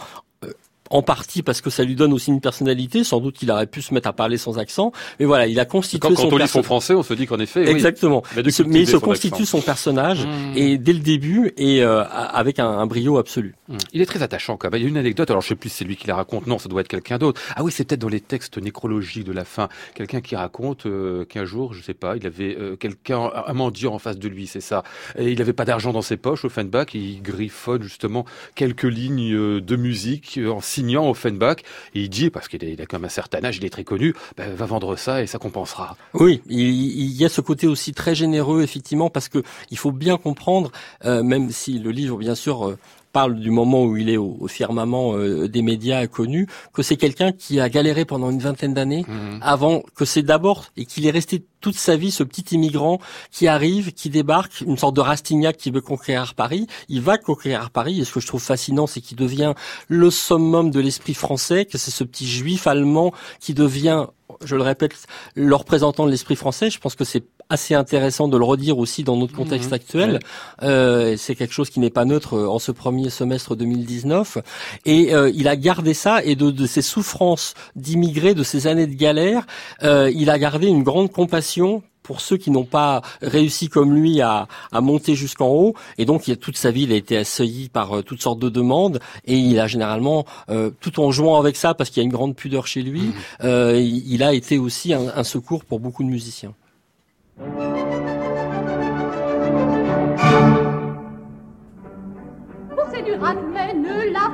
en partie parce que ça lui donne aussi une personnalité. Sans doute qu'il aurait pu se mettre à parler sans accent. Mais voilà, il a constitué quand, quand on lit son français, on se dit qu'en effet. Exactement. Mais, il se constitue son personnage mmh. et dès le début et euh, avec un, brio absolu. Mmh. Il est très attachant quand même. Il y a une anecdote. Alors je sais plus si c'est lui qui la raconte. Non, ça doit être quelqu'un d'autre. Ah oui, c'est peut-être dans les textes nécrologiques de la fin. Quelqu'un qui raconte euh, qu'un jour, je sais pas, il avait euh, quelqu'un, un mendiant en face de lui, c'est ça. Et il n'avait pas d'argent dans ses poches. Au Offenbach, il griffonne justement quelques lignes de musique en signant Offenbach, il dit, parce qu'il a quand même un certain âge, il est très connu, ben, va vendre ça et ça compensera. Oui, il, y a ce côté aussi très généreux, effectivement, parce que il faut bien comprendre, euh, même si le livre, bien sûr, euh, parle du moment où il est au, firmament euh, des médias connus, que c'est quelqu'un qui a galéré pendant une vingtaine d'années mmh. avant que c'est d'abord et qu'il est resté toute sa vie ce petit immigrant qui arrive, qui débarque, une sorte de Rastignac qui veut conquérir Paris. Il va conquérir Paris et ce que je trouve fascinant, c'est qu'il devient le summum de l'esprit français, que c'est ce petit juif allemand qui devient je le répète, le représentant de l'esprit français. Je pense que c'est assez intéressant de le redire aussi dans notre contexte Mhm. actuel. Euh, c'est quelque chose qui n'est pas neutre euh, en ce premier semestre 2019. Et euh, il a gardé ça et de, de ses souffrances d'immigrés, de ses années de galère, euh, il a gardé une grande compassion pour ceux qui n'ont pas réussi comme lui à, à monter jusqu'en haut. Et donc, il toute sa vie, il a été assailli par euh, toutes sortes de demandes. Et il a généralement, euh, tout en jouant avec ça, parce qu'il y a une grande pudeur chez lui, euh, il, il a été aussi un, un secours pour beaucoup de musiciens. Pour séduire Alcmène la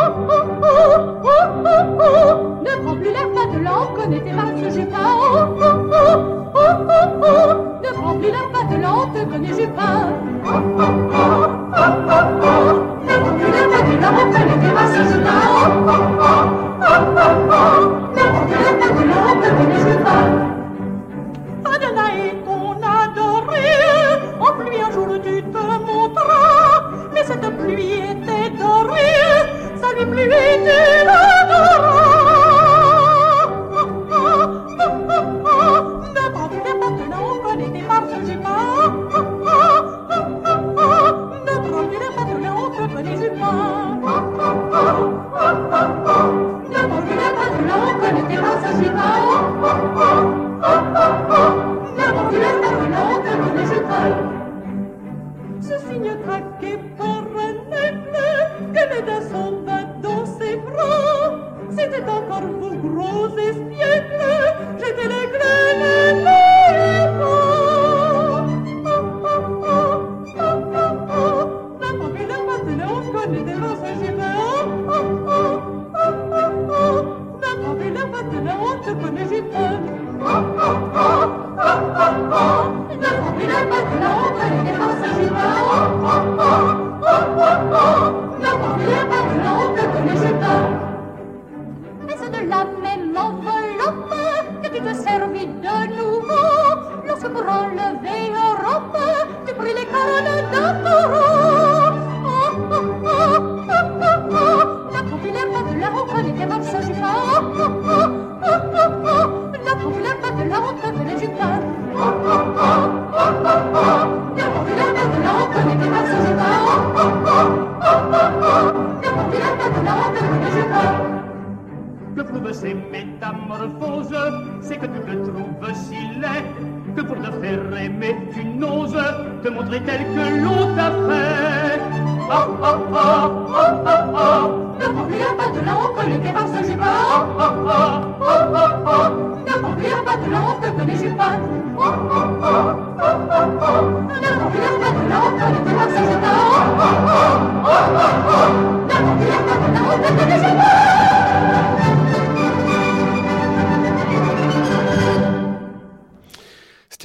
de pour qui ça lui réussi. Oh, oh, oh, oh, oh, oh, ne prends plus l'air pas de l'an, connais tes masses Jupin. Ne prends plus l'air pas de te connais Jupin. Oh, oh, oh, ne prends plus l'air pas de l'an, connais tes masses Jupin. Adonai, ton adoré, en pluie un jour tu te montras, mais cette pluie était ça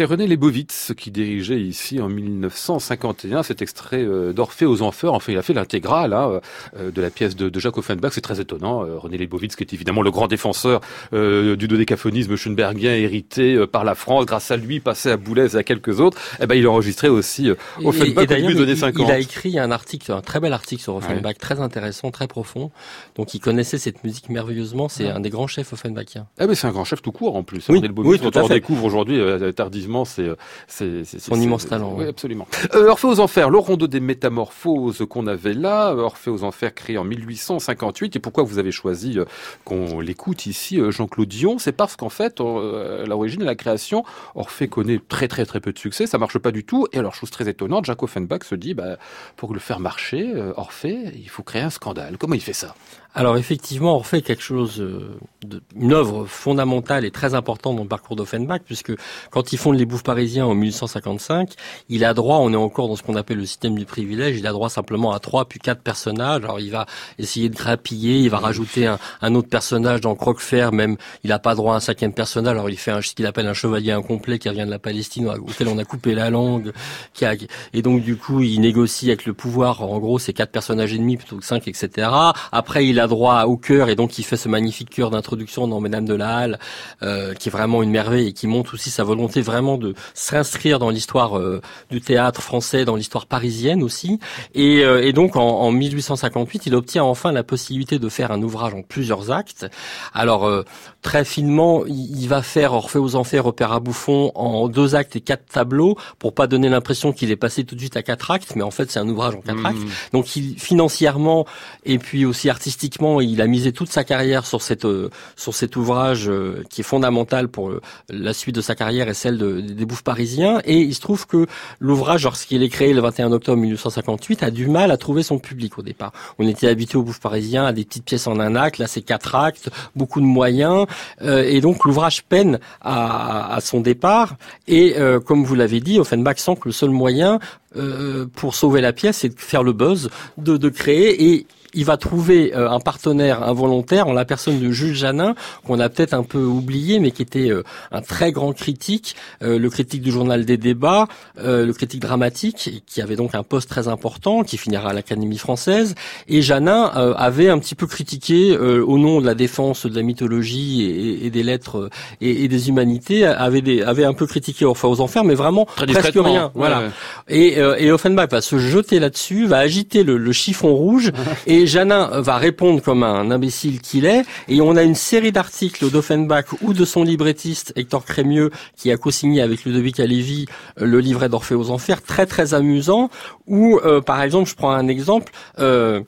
René Lebovitz qui dirigeait ici en 1951 cet extrait euh, d'Orphée aux Enfers. Enfin, il a fait l'intégrale hein, euh, de la pièce de, de Jacques Offenbach. C'est très étonnant. Euh, René Lebovitz, qui est évidemment le grand défenseur euh, du dodécaphonisme schoenbergien hérité par la France, grâce à lui, passé à Boulez et à quelques autres, eh ben, il a enregistré aussi Et- Offenbach et au début d'ailleurs, des années il, 50. il a écrit un article, un très bel article sur Offenbach, très intéressant, très profond. Donc, il connaissait cette musique merveilleusement. C'est un des grands chefs Offenbachiens. Ah mais c'est un grand chef tout court en plus. Oui, René Lebovitz, oui, on découvre aujourd'hui euh, tardivement, euh, c'est Son immense talent, Oui, ouais. absolument. Euh, Orphée aux Enfers, le rondeau des métamorphoses qu'on avait là, euh, Orphée aux Enfers créé en 1858. Et pourquoi vous avez choisi qu'on l'écoute ici, Jean-Claude Dion C'est parce qu'en fait, à l'origine de la création, Orphée connaît très très très peu de succès, ça marche pas du tout. Et alors, chose très étonnante, Jacques Offenbach se dit, bah, pour le faire marcher, Orphée, il faut créer un scandale. Comment il fait ça? Alors effectivement, Orphée est quelque chose, euh, de, une œuvre fondamentale et très importante dans le parcours d'Offenbach, puisque quand il fonde les Bouffes parisiens en 1855, il a droit, on est encore dans ce qu'on appelle le système du privilège, il a droit simplement à trois puis quatre personnages. Alors il va essayer de grappiller, il va rajouter un, un autre personnage dans Croquefer, même il n'a pas droit à un cinquième personnage. Alors il fait un, ce qu'il appelle un chevalier incomplet qui vient de la Palestine, auquel on a coupé la langue, qui a, et donc du coup il négocie avec le pouvoir. En gros, c'est quatre personnages et demi plutôt que cinq, etc. Après il a droit au chœur et donc il fait ce magnifique chœur d'introduction dans Mesdames de la Halle, euh, qui est vraiment une merveille et qui montre aussi sa volonté vraiment de s'inscrire dans l'histoire euh, du théâtre français, dans l'histoire parisienne aussi. Et, euh, et donc en, en, 1858, il obtient enfin la possibilité de faire un ouvrage en plusieurs actes. Alors euh, très finement, il, va faire Orphée aux Enfers, Opéra Bouffon en deux actes et quatre tableaux pour pas donner l'impression qu'il est passé tout de suite à quatre actes, mais en fait c'est un ouvrage en quatre mmh. actes. Donc il financièrement et puis aussi artistiquement, il a misé toute sa carrière sur cette sur cet ouvrage qui est fondamental pour la suite de sa carrière et celle de, des bouffes parisiens. Et il se trouve que l'ouvrage, lorsqu'il est créé le 21 octobre 1958, a du mal à trouver son public au départ. On était habitué aux bouffes parisiens à des petites pièces en un acte. Là, c'est quatre actes, beaucoup de moyens, euh, et donc l'ouvrage peine à, à, son départ. Et euh, comme vous l'avez dit, Offenbach sent que le seul moyen euh, pour sauver la pièce, c'est de faire le buzz, de, de créer et il va trouver euh, un partenaire involontaire en la personne de Jules Janin, qu'on a peut-être un peu oublié, mais qui était euh, un très grand critique, euh, le critique du journal des débats, le critique dramatique, qui avait donc un poste très important, qui finira à l'Académie française. Et Janin avait un petit peu critiqué, au nom de la défense de la mythologie et, des lettres et, des humanités, avait, des, avait un peu critiqué Orpha aux Enfers, mais vraiment presque rien. Voilà. Et, et Offenbach va se jeter là-dessus, va agiter le, le chiffon rouge et Janin va répondre comme un imbécile qu'il est, et on a une série d'articles d'Offenbach ou de son librettiste Hector Crémieux, qui a co-signé avec Ludovic Alevi euh, le livret d'Orphée aux Enfers, très très amusant, où euh, par exemple, je prends un exemple, euh,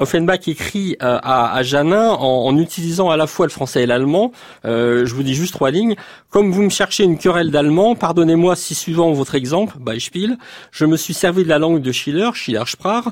Offenbach écrit euh, à, Janin en, utilisant à la fois le français et l'allemand. Euh, je vous dis juste trois lignes. Comme vous me cherchez une querelle d'allemand, pardonnez-moi si suivant votre exemple, Beispiel, je me suis servi de la langue de Schiller, Schiller-Sprach,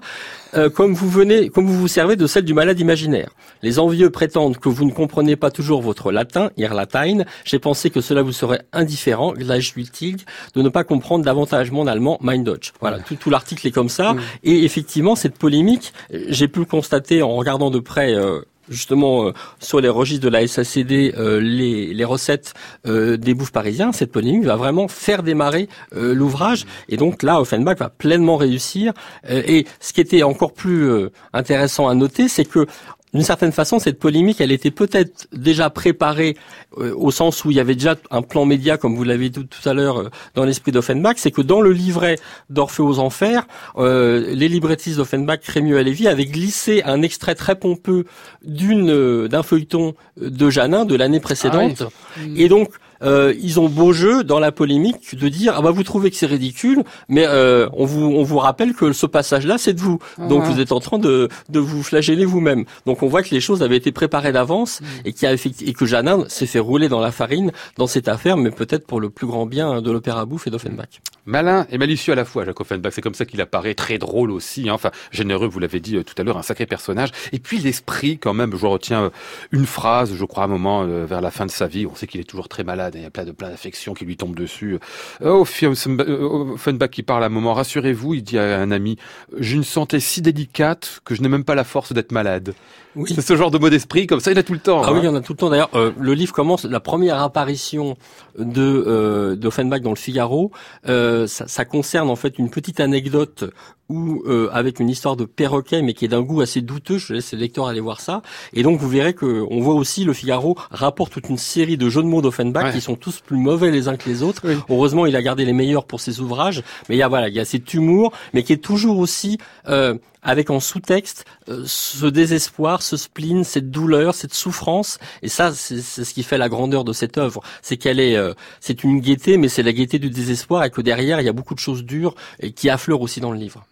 euh, comme vous venez, comme vous vous servez de celle du malade imaginaire. Les envieux prétendent que vous ne comprenez pas toujours votre latin, ihr Latein. J'ai pensé que cela vous serait indifférent, gleichgültig, de ne pas comprendre davantage mon allemand, mein Deutsch. Voilà, tout, tout l'article est comme ça. Et effectivement, cette polémique, j'ai pu le constater en regardant de près. Euh, justement euh, sur les registres de la SACD euh, les, les, recettes des bouffes parisiens, cette polémique va vraiment faire démarrer l'ouvrage. Et donc là, Offenbach va pleinement réussir. et ce qui était encore plus intéressant à noter, c'est que d'une certaine façon, cette polémique, elle était peut-être déjà préparée euh, au sens où il y avait déjà un plan média, comme vous l'avez dit tout à l'heure, euh, dans l'esprit d'Offenbach. C'est que dans le livret d'Orphée aux Enfers, euh, les librettistes d'Offenbach, Crémieux et Lévy, avaient glissé un extrait très pompeux d'une d'un feuilleton de Janin de l'année précédente. Ah et donc, euh, ils ont beau jeu dans la polémique de dire ah bah vous trouvez que c'est ridicule, mais euh, on vous on vous rappelle que ce passage-là c'est de vous, donc vous êtes en train de de vous flageller vous-même. Donc on voit que les choses avaient été préparées d'avance mm. et qui a et que Janin s'est fait rouler dans la farine dans cette affaire, mais peut-être pour le plus grand bien de l'opéra bouffe et d'Offenbach. Malin et malicieux à la fois, Jacques Offenbach. C'est comme ça qu'il apparaît, très drôle aussi. Hein. Enfin, généreux, vous l'avez dit euh, tout à l'heure, un sacré personnage. Et puis l'esprit, quand même. Je retiens une phrase, je crois, à un moment vers la fin de sa vie. On sait qu'il est toujours très malade. Il y a plein de plein d'affections qui lui tombent dessus. Oh, Offenbach qui parle à un moment. Rassurez-vous, il dit à un ami, j'ai une santé si délicate que je n'ai même pas la force d'être malade. Oui. C'est ce genre de mot d'esprit, comme ça, il a tout le temps. Ah oui, hein. il y en a tout le temps. D'ailleurs, euh, le livre commence, la première apparition de euh, d'Offenbach dans le Figaro, euh, ça, ça, concerne en fait une petite anecdote ou euh, avec une histoire de perroquet, mais qui est d'un goût assez douteux. Je laisse les lecteurs aller voir ça. Et donc vous verrez que on voit aussi le Figaro rapporte toute une série de jeux de mots d'Offenbach qui sont tous plus mauvais les uns que les autres. Heureusement, il a gardé les meilleurs pour ses ouvrages, mais il y a voilà, il y a cet humour, mais qui est toujours aussi euh, avec en sous-texte euh, ce désespoir, ce spleen, cette douleur, cette souffrance. Et ça, c'est ce qui fait la grandeur de cette œuvre. C'est qu'elle est, euh, c'est une gaieté, mais c'est la gaieté du désespoir, et que derrière, il y a beaucoup de choses dures et qui affleurent aussi dans le livre.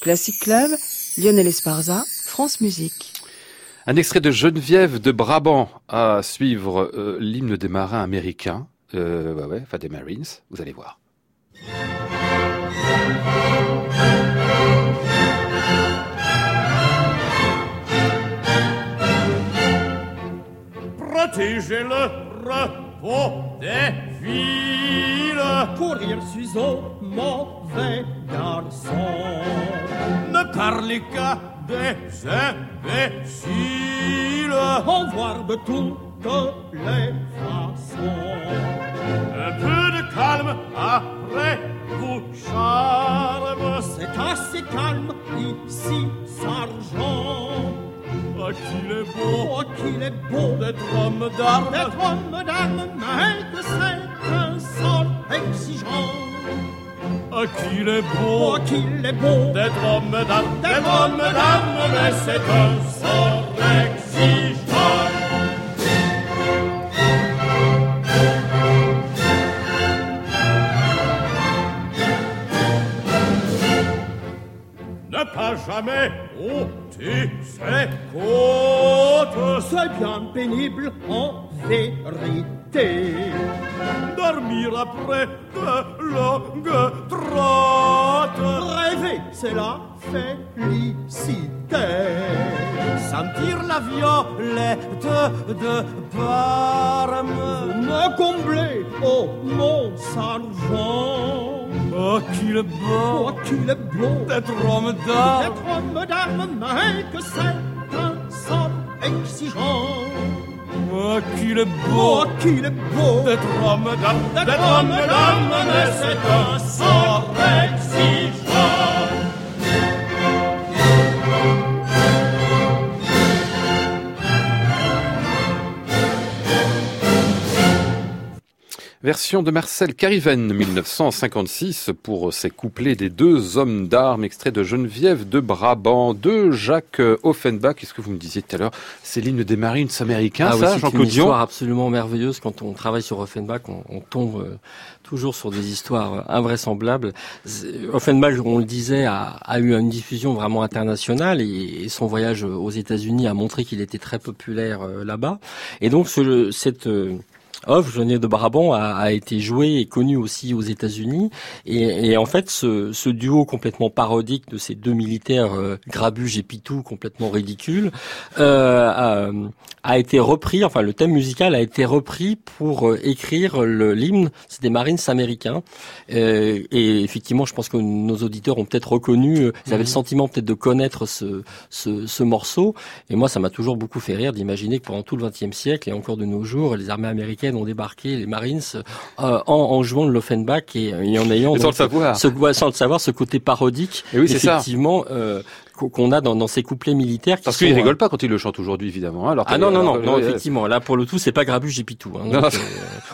Classic Club, Lionel Esparza, France Musique. Un extrait de Geneviève de Brabant à suivre euh, l'hymne des marins américains, euh, ouais, ouais, enfin des Marines, vous allez voir. Protégez le repos des villes. Courir suis au mauvais garçon. Ne parlez qu'à des imbéciles. En voir de toutes les façons. Un peu de calme après vous charme. C'est assez calme ici, sergent. Oh, qu'il est beau, oh, qu'il est beau d'être homme d'armes, d'être homme d'armes, mais que c'est un sort exigeant. Oh, qu'il est beau, oh, qu'il est beau d'être homme d'armes, d'être homme d'armes, mais c'est un sort exigeant. Ne pas jamais ôter ses côtes, c'est bien pénible en vérité. Dormir après de longues trottes, rêver, c'est la félicité. Sentir la violette de Parme, me combler, oh mon sergent. Oh, qu'il est beau, oh, qu'il est beau. D'être homme d'armes, d'être homme d'armes, mais que c'est un sort exigeant. Oh, qu'il est beau, oh, qu'il est beau. D'être homme d'armes, d'être homme d'armes, mais c'est un sort exigeant. Version de Marcel Cariven, 1956, pour ces couplets des deux hommes d'armes, extrait de Geneviève de Brabant, de Jacques Offenbach. Qu'est-ce que vous me disiez tout à l'heure? C'est l'hymne des Marines américains, ah, ça, oui, Jean-Claude C'est une histoire absolument merveilleuse. Quand on travaille sur Offenbach, on, on tombe euh, toujours sur des histoires invraisemblables. Offenbach, on le disait, a, a eu une diffusion vraiment internationale et, et son voyage aux États-Unis a montré qu'il était très populaire euh, là-bas. Et donc, ce, cette... Euh, Off, Geneviève de Brabant, a, a, été joué et connu aussi aux États-Unis. Et, et, en fait, ce, ce, duo complètement parodique de ces deux militaires, euh, Grabuge et Pitou, complètement ridicule, euh, a, a, été repris. Enfin, le thème musical a été repris pour euh, écrire l'hymne. C'est des Marines américains. Euh, et effectivement, je pense que nos auditeurs ont peut-être reconnu. Euh, ils avaient le sentiment peut-être de connaître ce, ce, ce, morceau. Et moi, ça m'a toujours beaucoup fait rire d'imaginer que pendant tout le XXe siècle et encore de nos jours, les armées américaines ont débarqué les Marines euh, en, en, jouant de l'Offenbach et, et, en ayant et sans, donc, le savoir. Ce, sans le savoir ce côté parodique et oui, effectivement euh, qu'on a dans, dans, ces couplets militaires. Parce qu'il rigole pas quand il le chante aujourd'hui, évidemment. Alors ah non, non, non, non, effectivement. Là, pour le tout, c'est pas Grabuge et Pitou. Hein, donc, euh,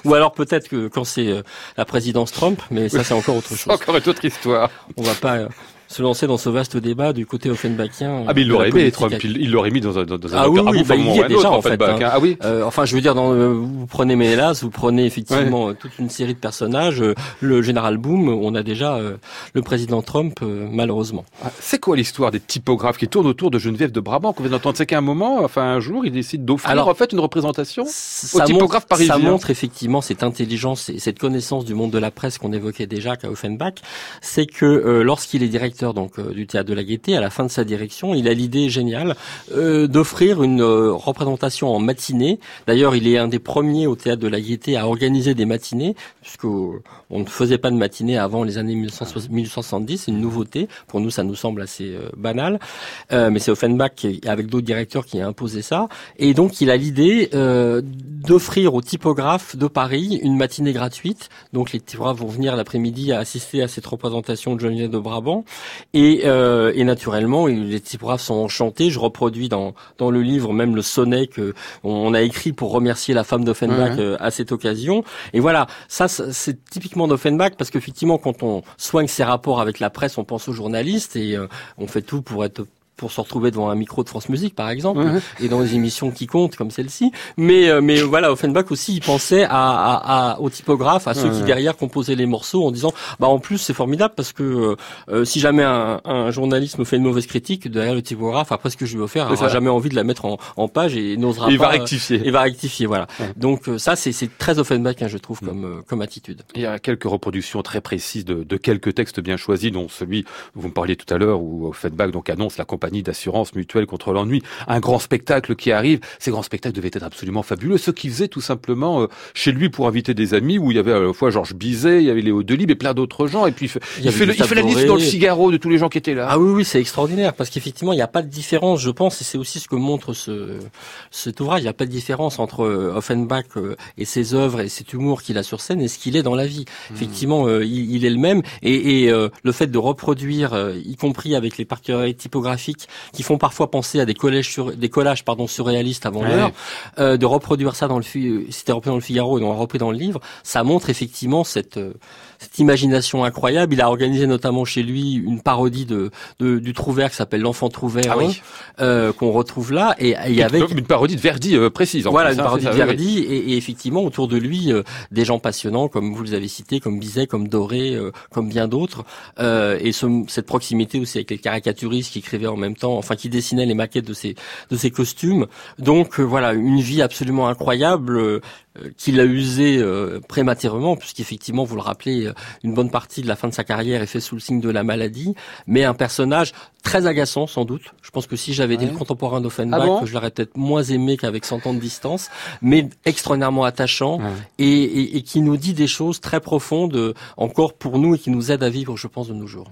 ou alors peut-être que quand c'est euh, la présidence Trump, mais ça, c'est encore autre chose. encore une autre histoire. On va pas se lancer dans ce vaste débat du côté Offenbachien. Ah mais il l'aurait aimé Trump, il l'aurait mis dans un, dans un ah, oui, oui, bah, il y est déjà en fait. Hein. Ah oui. Euh, enfin, je veux dire, dans, vous prenez Ménélas, vous prenez effectivement ouais. toute une série de personnages. Le général Boom, on a déjà euh, le président Trump, euh, malheureusement. C'est quoi l'histoire des typographes qui tournent autour de Geneviève de Brabant qu'on vient d'entendre? C'est qu'à un moment, enfin un jour, il décide d'offrir en fait une représentation aux typographes parisiens. Ça montre effectivement cette intelligence et cette connaissance du monde de la presse qu'on évoquait déjà qu'à Offenbach. C'est que euh, lorsqu'il est directeur donc du théâtre de la Gaîté, à la fin de sa direction, il a l'idée géniale euh, d'offrir une euh, représentation en matinée. D'ailleurs, il est un des premiers au théâtre de la Gaîté à organiser des matinées, puisque on ne faisait pas de matinée avant les années 1870. C'est une nouveauté. Pour nous, ça nous semble assez euh, banal, mais c'est Offenbach avec d'autres directeurs qui a imposé ça. Et donc, il a l'idée d'offrir aux typographes de Paris une matinée gratuite. Donc, les typographes vont venir l'après-midi à assister à cette représentation de Geneviève de Brabant. Et euh, et, naturellement, les typographes sont enchantés. Je reproduis dans, dans le livre même le sonnet que on a écrit pour remercier la femme d'Offenbach mmh. à cette occasion. Et voilà, ça c'est typiquement d'Offenbach parce qu'effectivement, quand on soigne ses rapports avec la presse, on pense aux journalistes et euh, on fait tout pour être pour se retrouver devant un micro de France Musique, par exemple, et dans des émissions qui comptent comme celle-ci. Mais euh, mais voilà, Offenbach aussi, il pensait à, à, à aux typographes, à ceux qui derrière composaient les morceaux, en disant, bah en plus c'est formidable parce que euh, si jamais un, un, journaliste me fait une mauvaise critique derrière le typographe, après ce que je offert, il n'aura jamais envie de la mettre en, en page et n'osera pas. Il va rectifier. Il va rectifier, voilà. Ouais. Donc euh, ça, c'est très Offenbach, hein, je trouve, comme mm. comme attitude. Il y a quelques reproductions très précises de, de quelques textes bien choisis, dont celui vous me parliez tout à l'heure où Offenbach donc annonce la compagnie d'assurance mutuelle contre l'ennui, un grand spectacle qui arrive. Ces grands spectacles devaient être absolument fabuleux. Ce qu'il faisait tout simplement euh, chez lui pour inviter des amis, où il y avait à la fois Georges Bizet, il y avait Léo Delibes et plein d'autres gens. Et puis il, il, il fait, le, il fait la liste dans le Figaro de tous les gens qui étaient là. Ah oui, oui, c'est extraordinaire parce qu'effectivement, il n'y a pas de différence, je pense, et c'est aussi ce que montre ce, cet ouvrage. Il n'y a pas de différence entre euh, Offenbach euh, et ses œuvres et cet humour qu'il a sur scène et ce qu'il est dans la vie. Mmh. Effectivement, il, il, est le même. Et, et le fait de reproduire, y compris avec les particularités typographiques, qui font parfois penser à des collèges sur, des collages pardon surréalistes avant l'heure, euh, de reproduire ça dans le c'était repris dans le Figaro et on repris dans le livre, ça montre effectivement cette euh, cette imagination incroyable. Il a organisé notamment chez lui une parodie de, de du Trouvert qui s'appelle l'enfant Trouvert, ah euh, qu'on retrouve là, et, et avec une parodie de Verdi euh, précise. En voilà, une hein, parodie de Verdi, et, et, effectivement autour de lui euh, des gens passionnants comme vous les avez cités, comme Bizet, comme Doré, euh, comme bien d'autres, et ce, cette proximité aussi avec les caricaturistes qui écrivaient en même temps, enfin qui dessinaient les maquettes de ces de ces costumes. Donc voilà, une vie absolument incroyable qu'il a usé euh, prématurément, puisqu'effectivement, vous le rappelez, euh, une bonne partie de la fin de sa carrière est faite sous le signe de la maladie, mais un personnage très agaçant sans doute. Je pense que si j'avais été le contemporain d'Offenbach, ah je l'aurais peut-être moins aimé qu'avec 100 ans de distance, mais extraordinairement attachant et, et, qui nous dit des choses très profondes euh, encore pour nous et qui nous aide à vivre, je pense, de nos jours.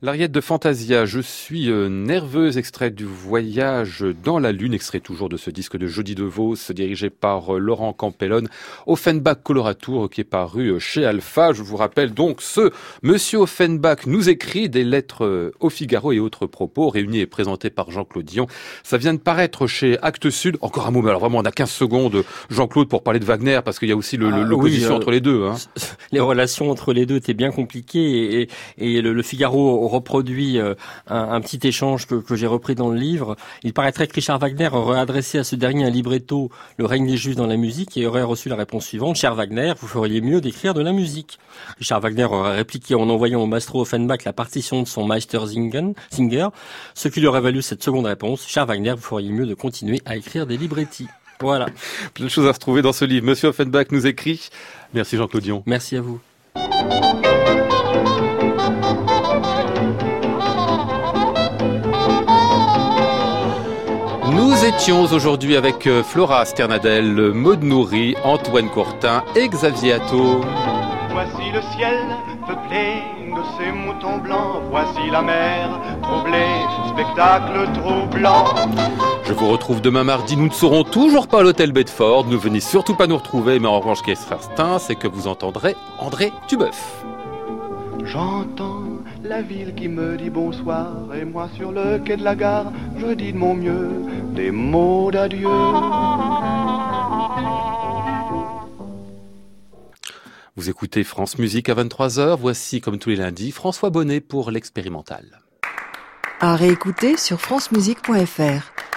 L'Ariette de Fantasia, je suis euh, nerveuse, extrait du voyage dans la Lune, extrait toujours de ce disque de Jody DeVos, dirigé par euh, Laurent Campellone, Offenbach Coloratour, qui est paru euh, chez Alpha. Je vous rappelle donc ce Monsieur Offenbach nous écrit des lettres au Figaro et autres propos, réunis et présentés par Jean-Claude Dion. Ça vient de paraître chez Actes Sud. Encore un mot, mais alors vraiment, on a 15 secondes, Jean-Claude, pour parler de Wagner, parce qu'il y a aussi ah l'opposition entre les deux. Hein. Les relations entre les deux étaient bien compliquées et, et le, le Figaro reproduit euh, un, petit échange que, j'ai repris dans le livre. Il paraîtrait que Richard Wagner aurait adressé à ce dernier un libretto, Le règne des juifs dans la musique, et aurait reçu la réponse suivante, Cher Wagner, vous feriez mieux d'écrire de la musique. Richard Wagner aurait répliqué en envoyant au maestro Offenbach la partition de son Meister Singer, ce qui lui aurait valu cette seconde réponse, Cher Wagner, vous feriez mieux de continuer à écrire des librettis. Voilà. Plein de choses à se trouver dans ce livre. Monsieur Offenbach nous écrit. Merci Jean-Claude Dion. Merci à vous. Nous étions aujourd'hui avec euh, Flora Sternadel, Maud Nourri, Antoine Courtin et Xavier Atto. Voici le ciel peuplé de ces moutons blancs, voici la mer troublée, spectacle troublant. Je vous retrouve demain mardi, nous ne serons toujours pas à l'hôtel Bedford, ne venez surtout pas nous retrouver, mais en revanche ce qui est certain, c'est que vous entendrez André Tubeuf. J'entends la ville qui me dit bonsoir, et moi sur le quai de la gare, je dis de mon mieux des mots d'adieu. Vous écoutez France Musique à 23h. Voici, comme tous les lundis, François Bonnet pour l'expérimental. À réécouter sur francemusique.fr.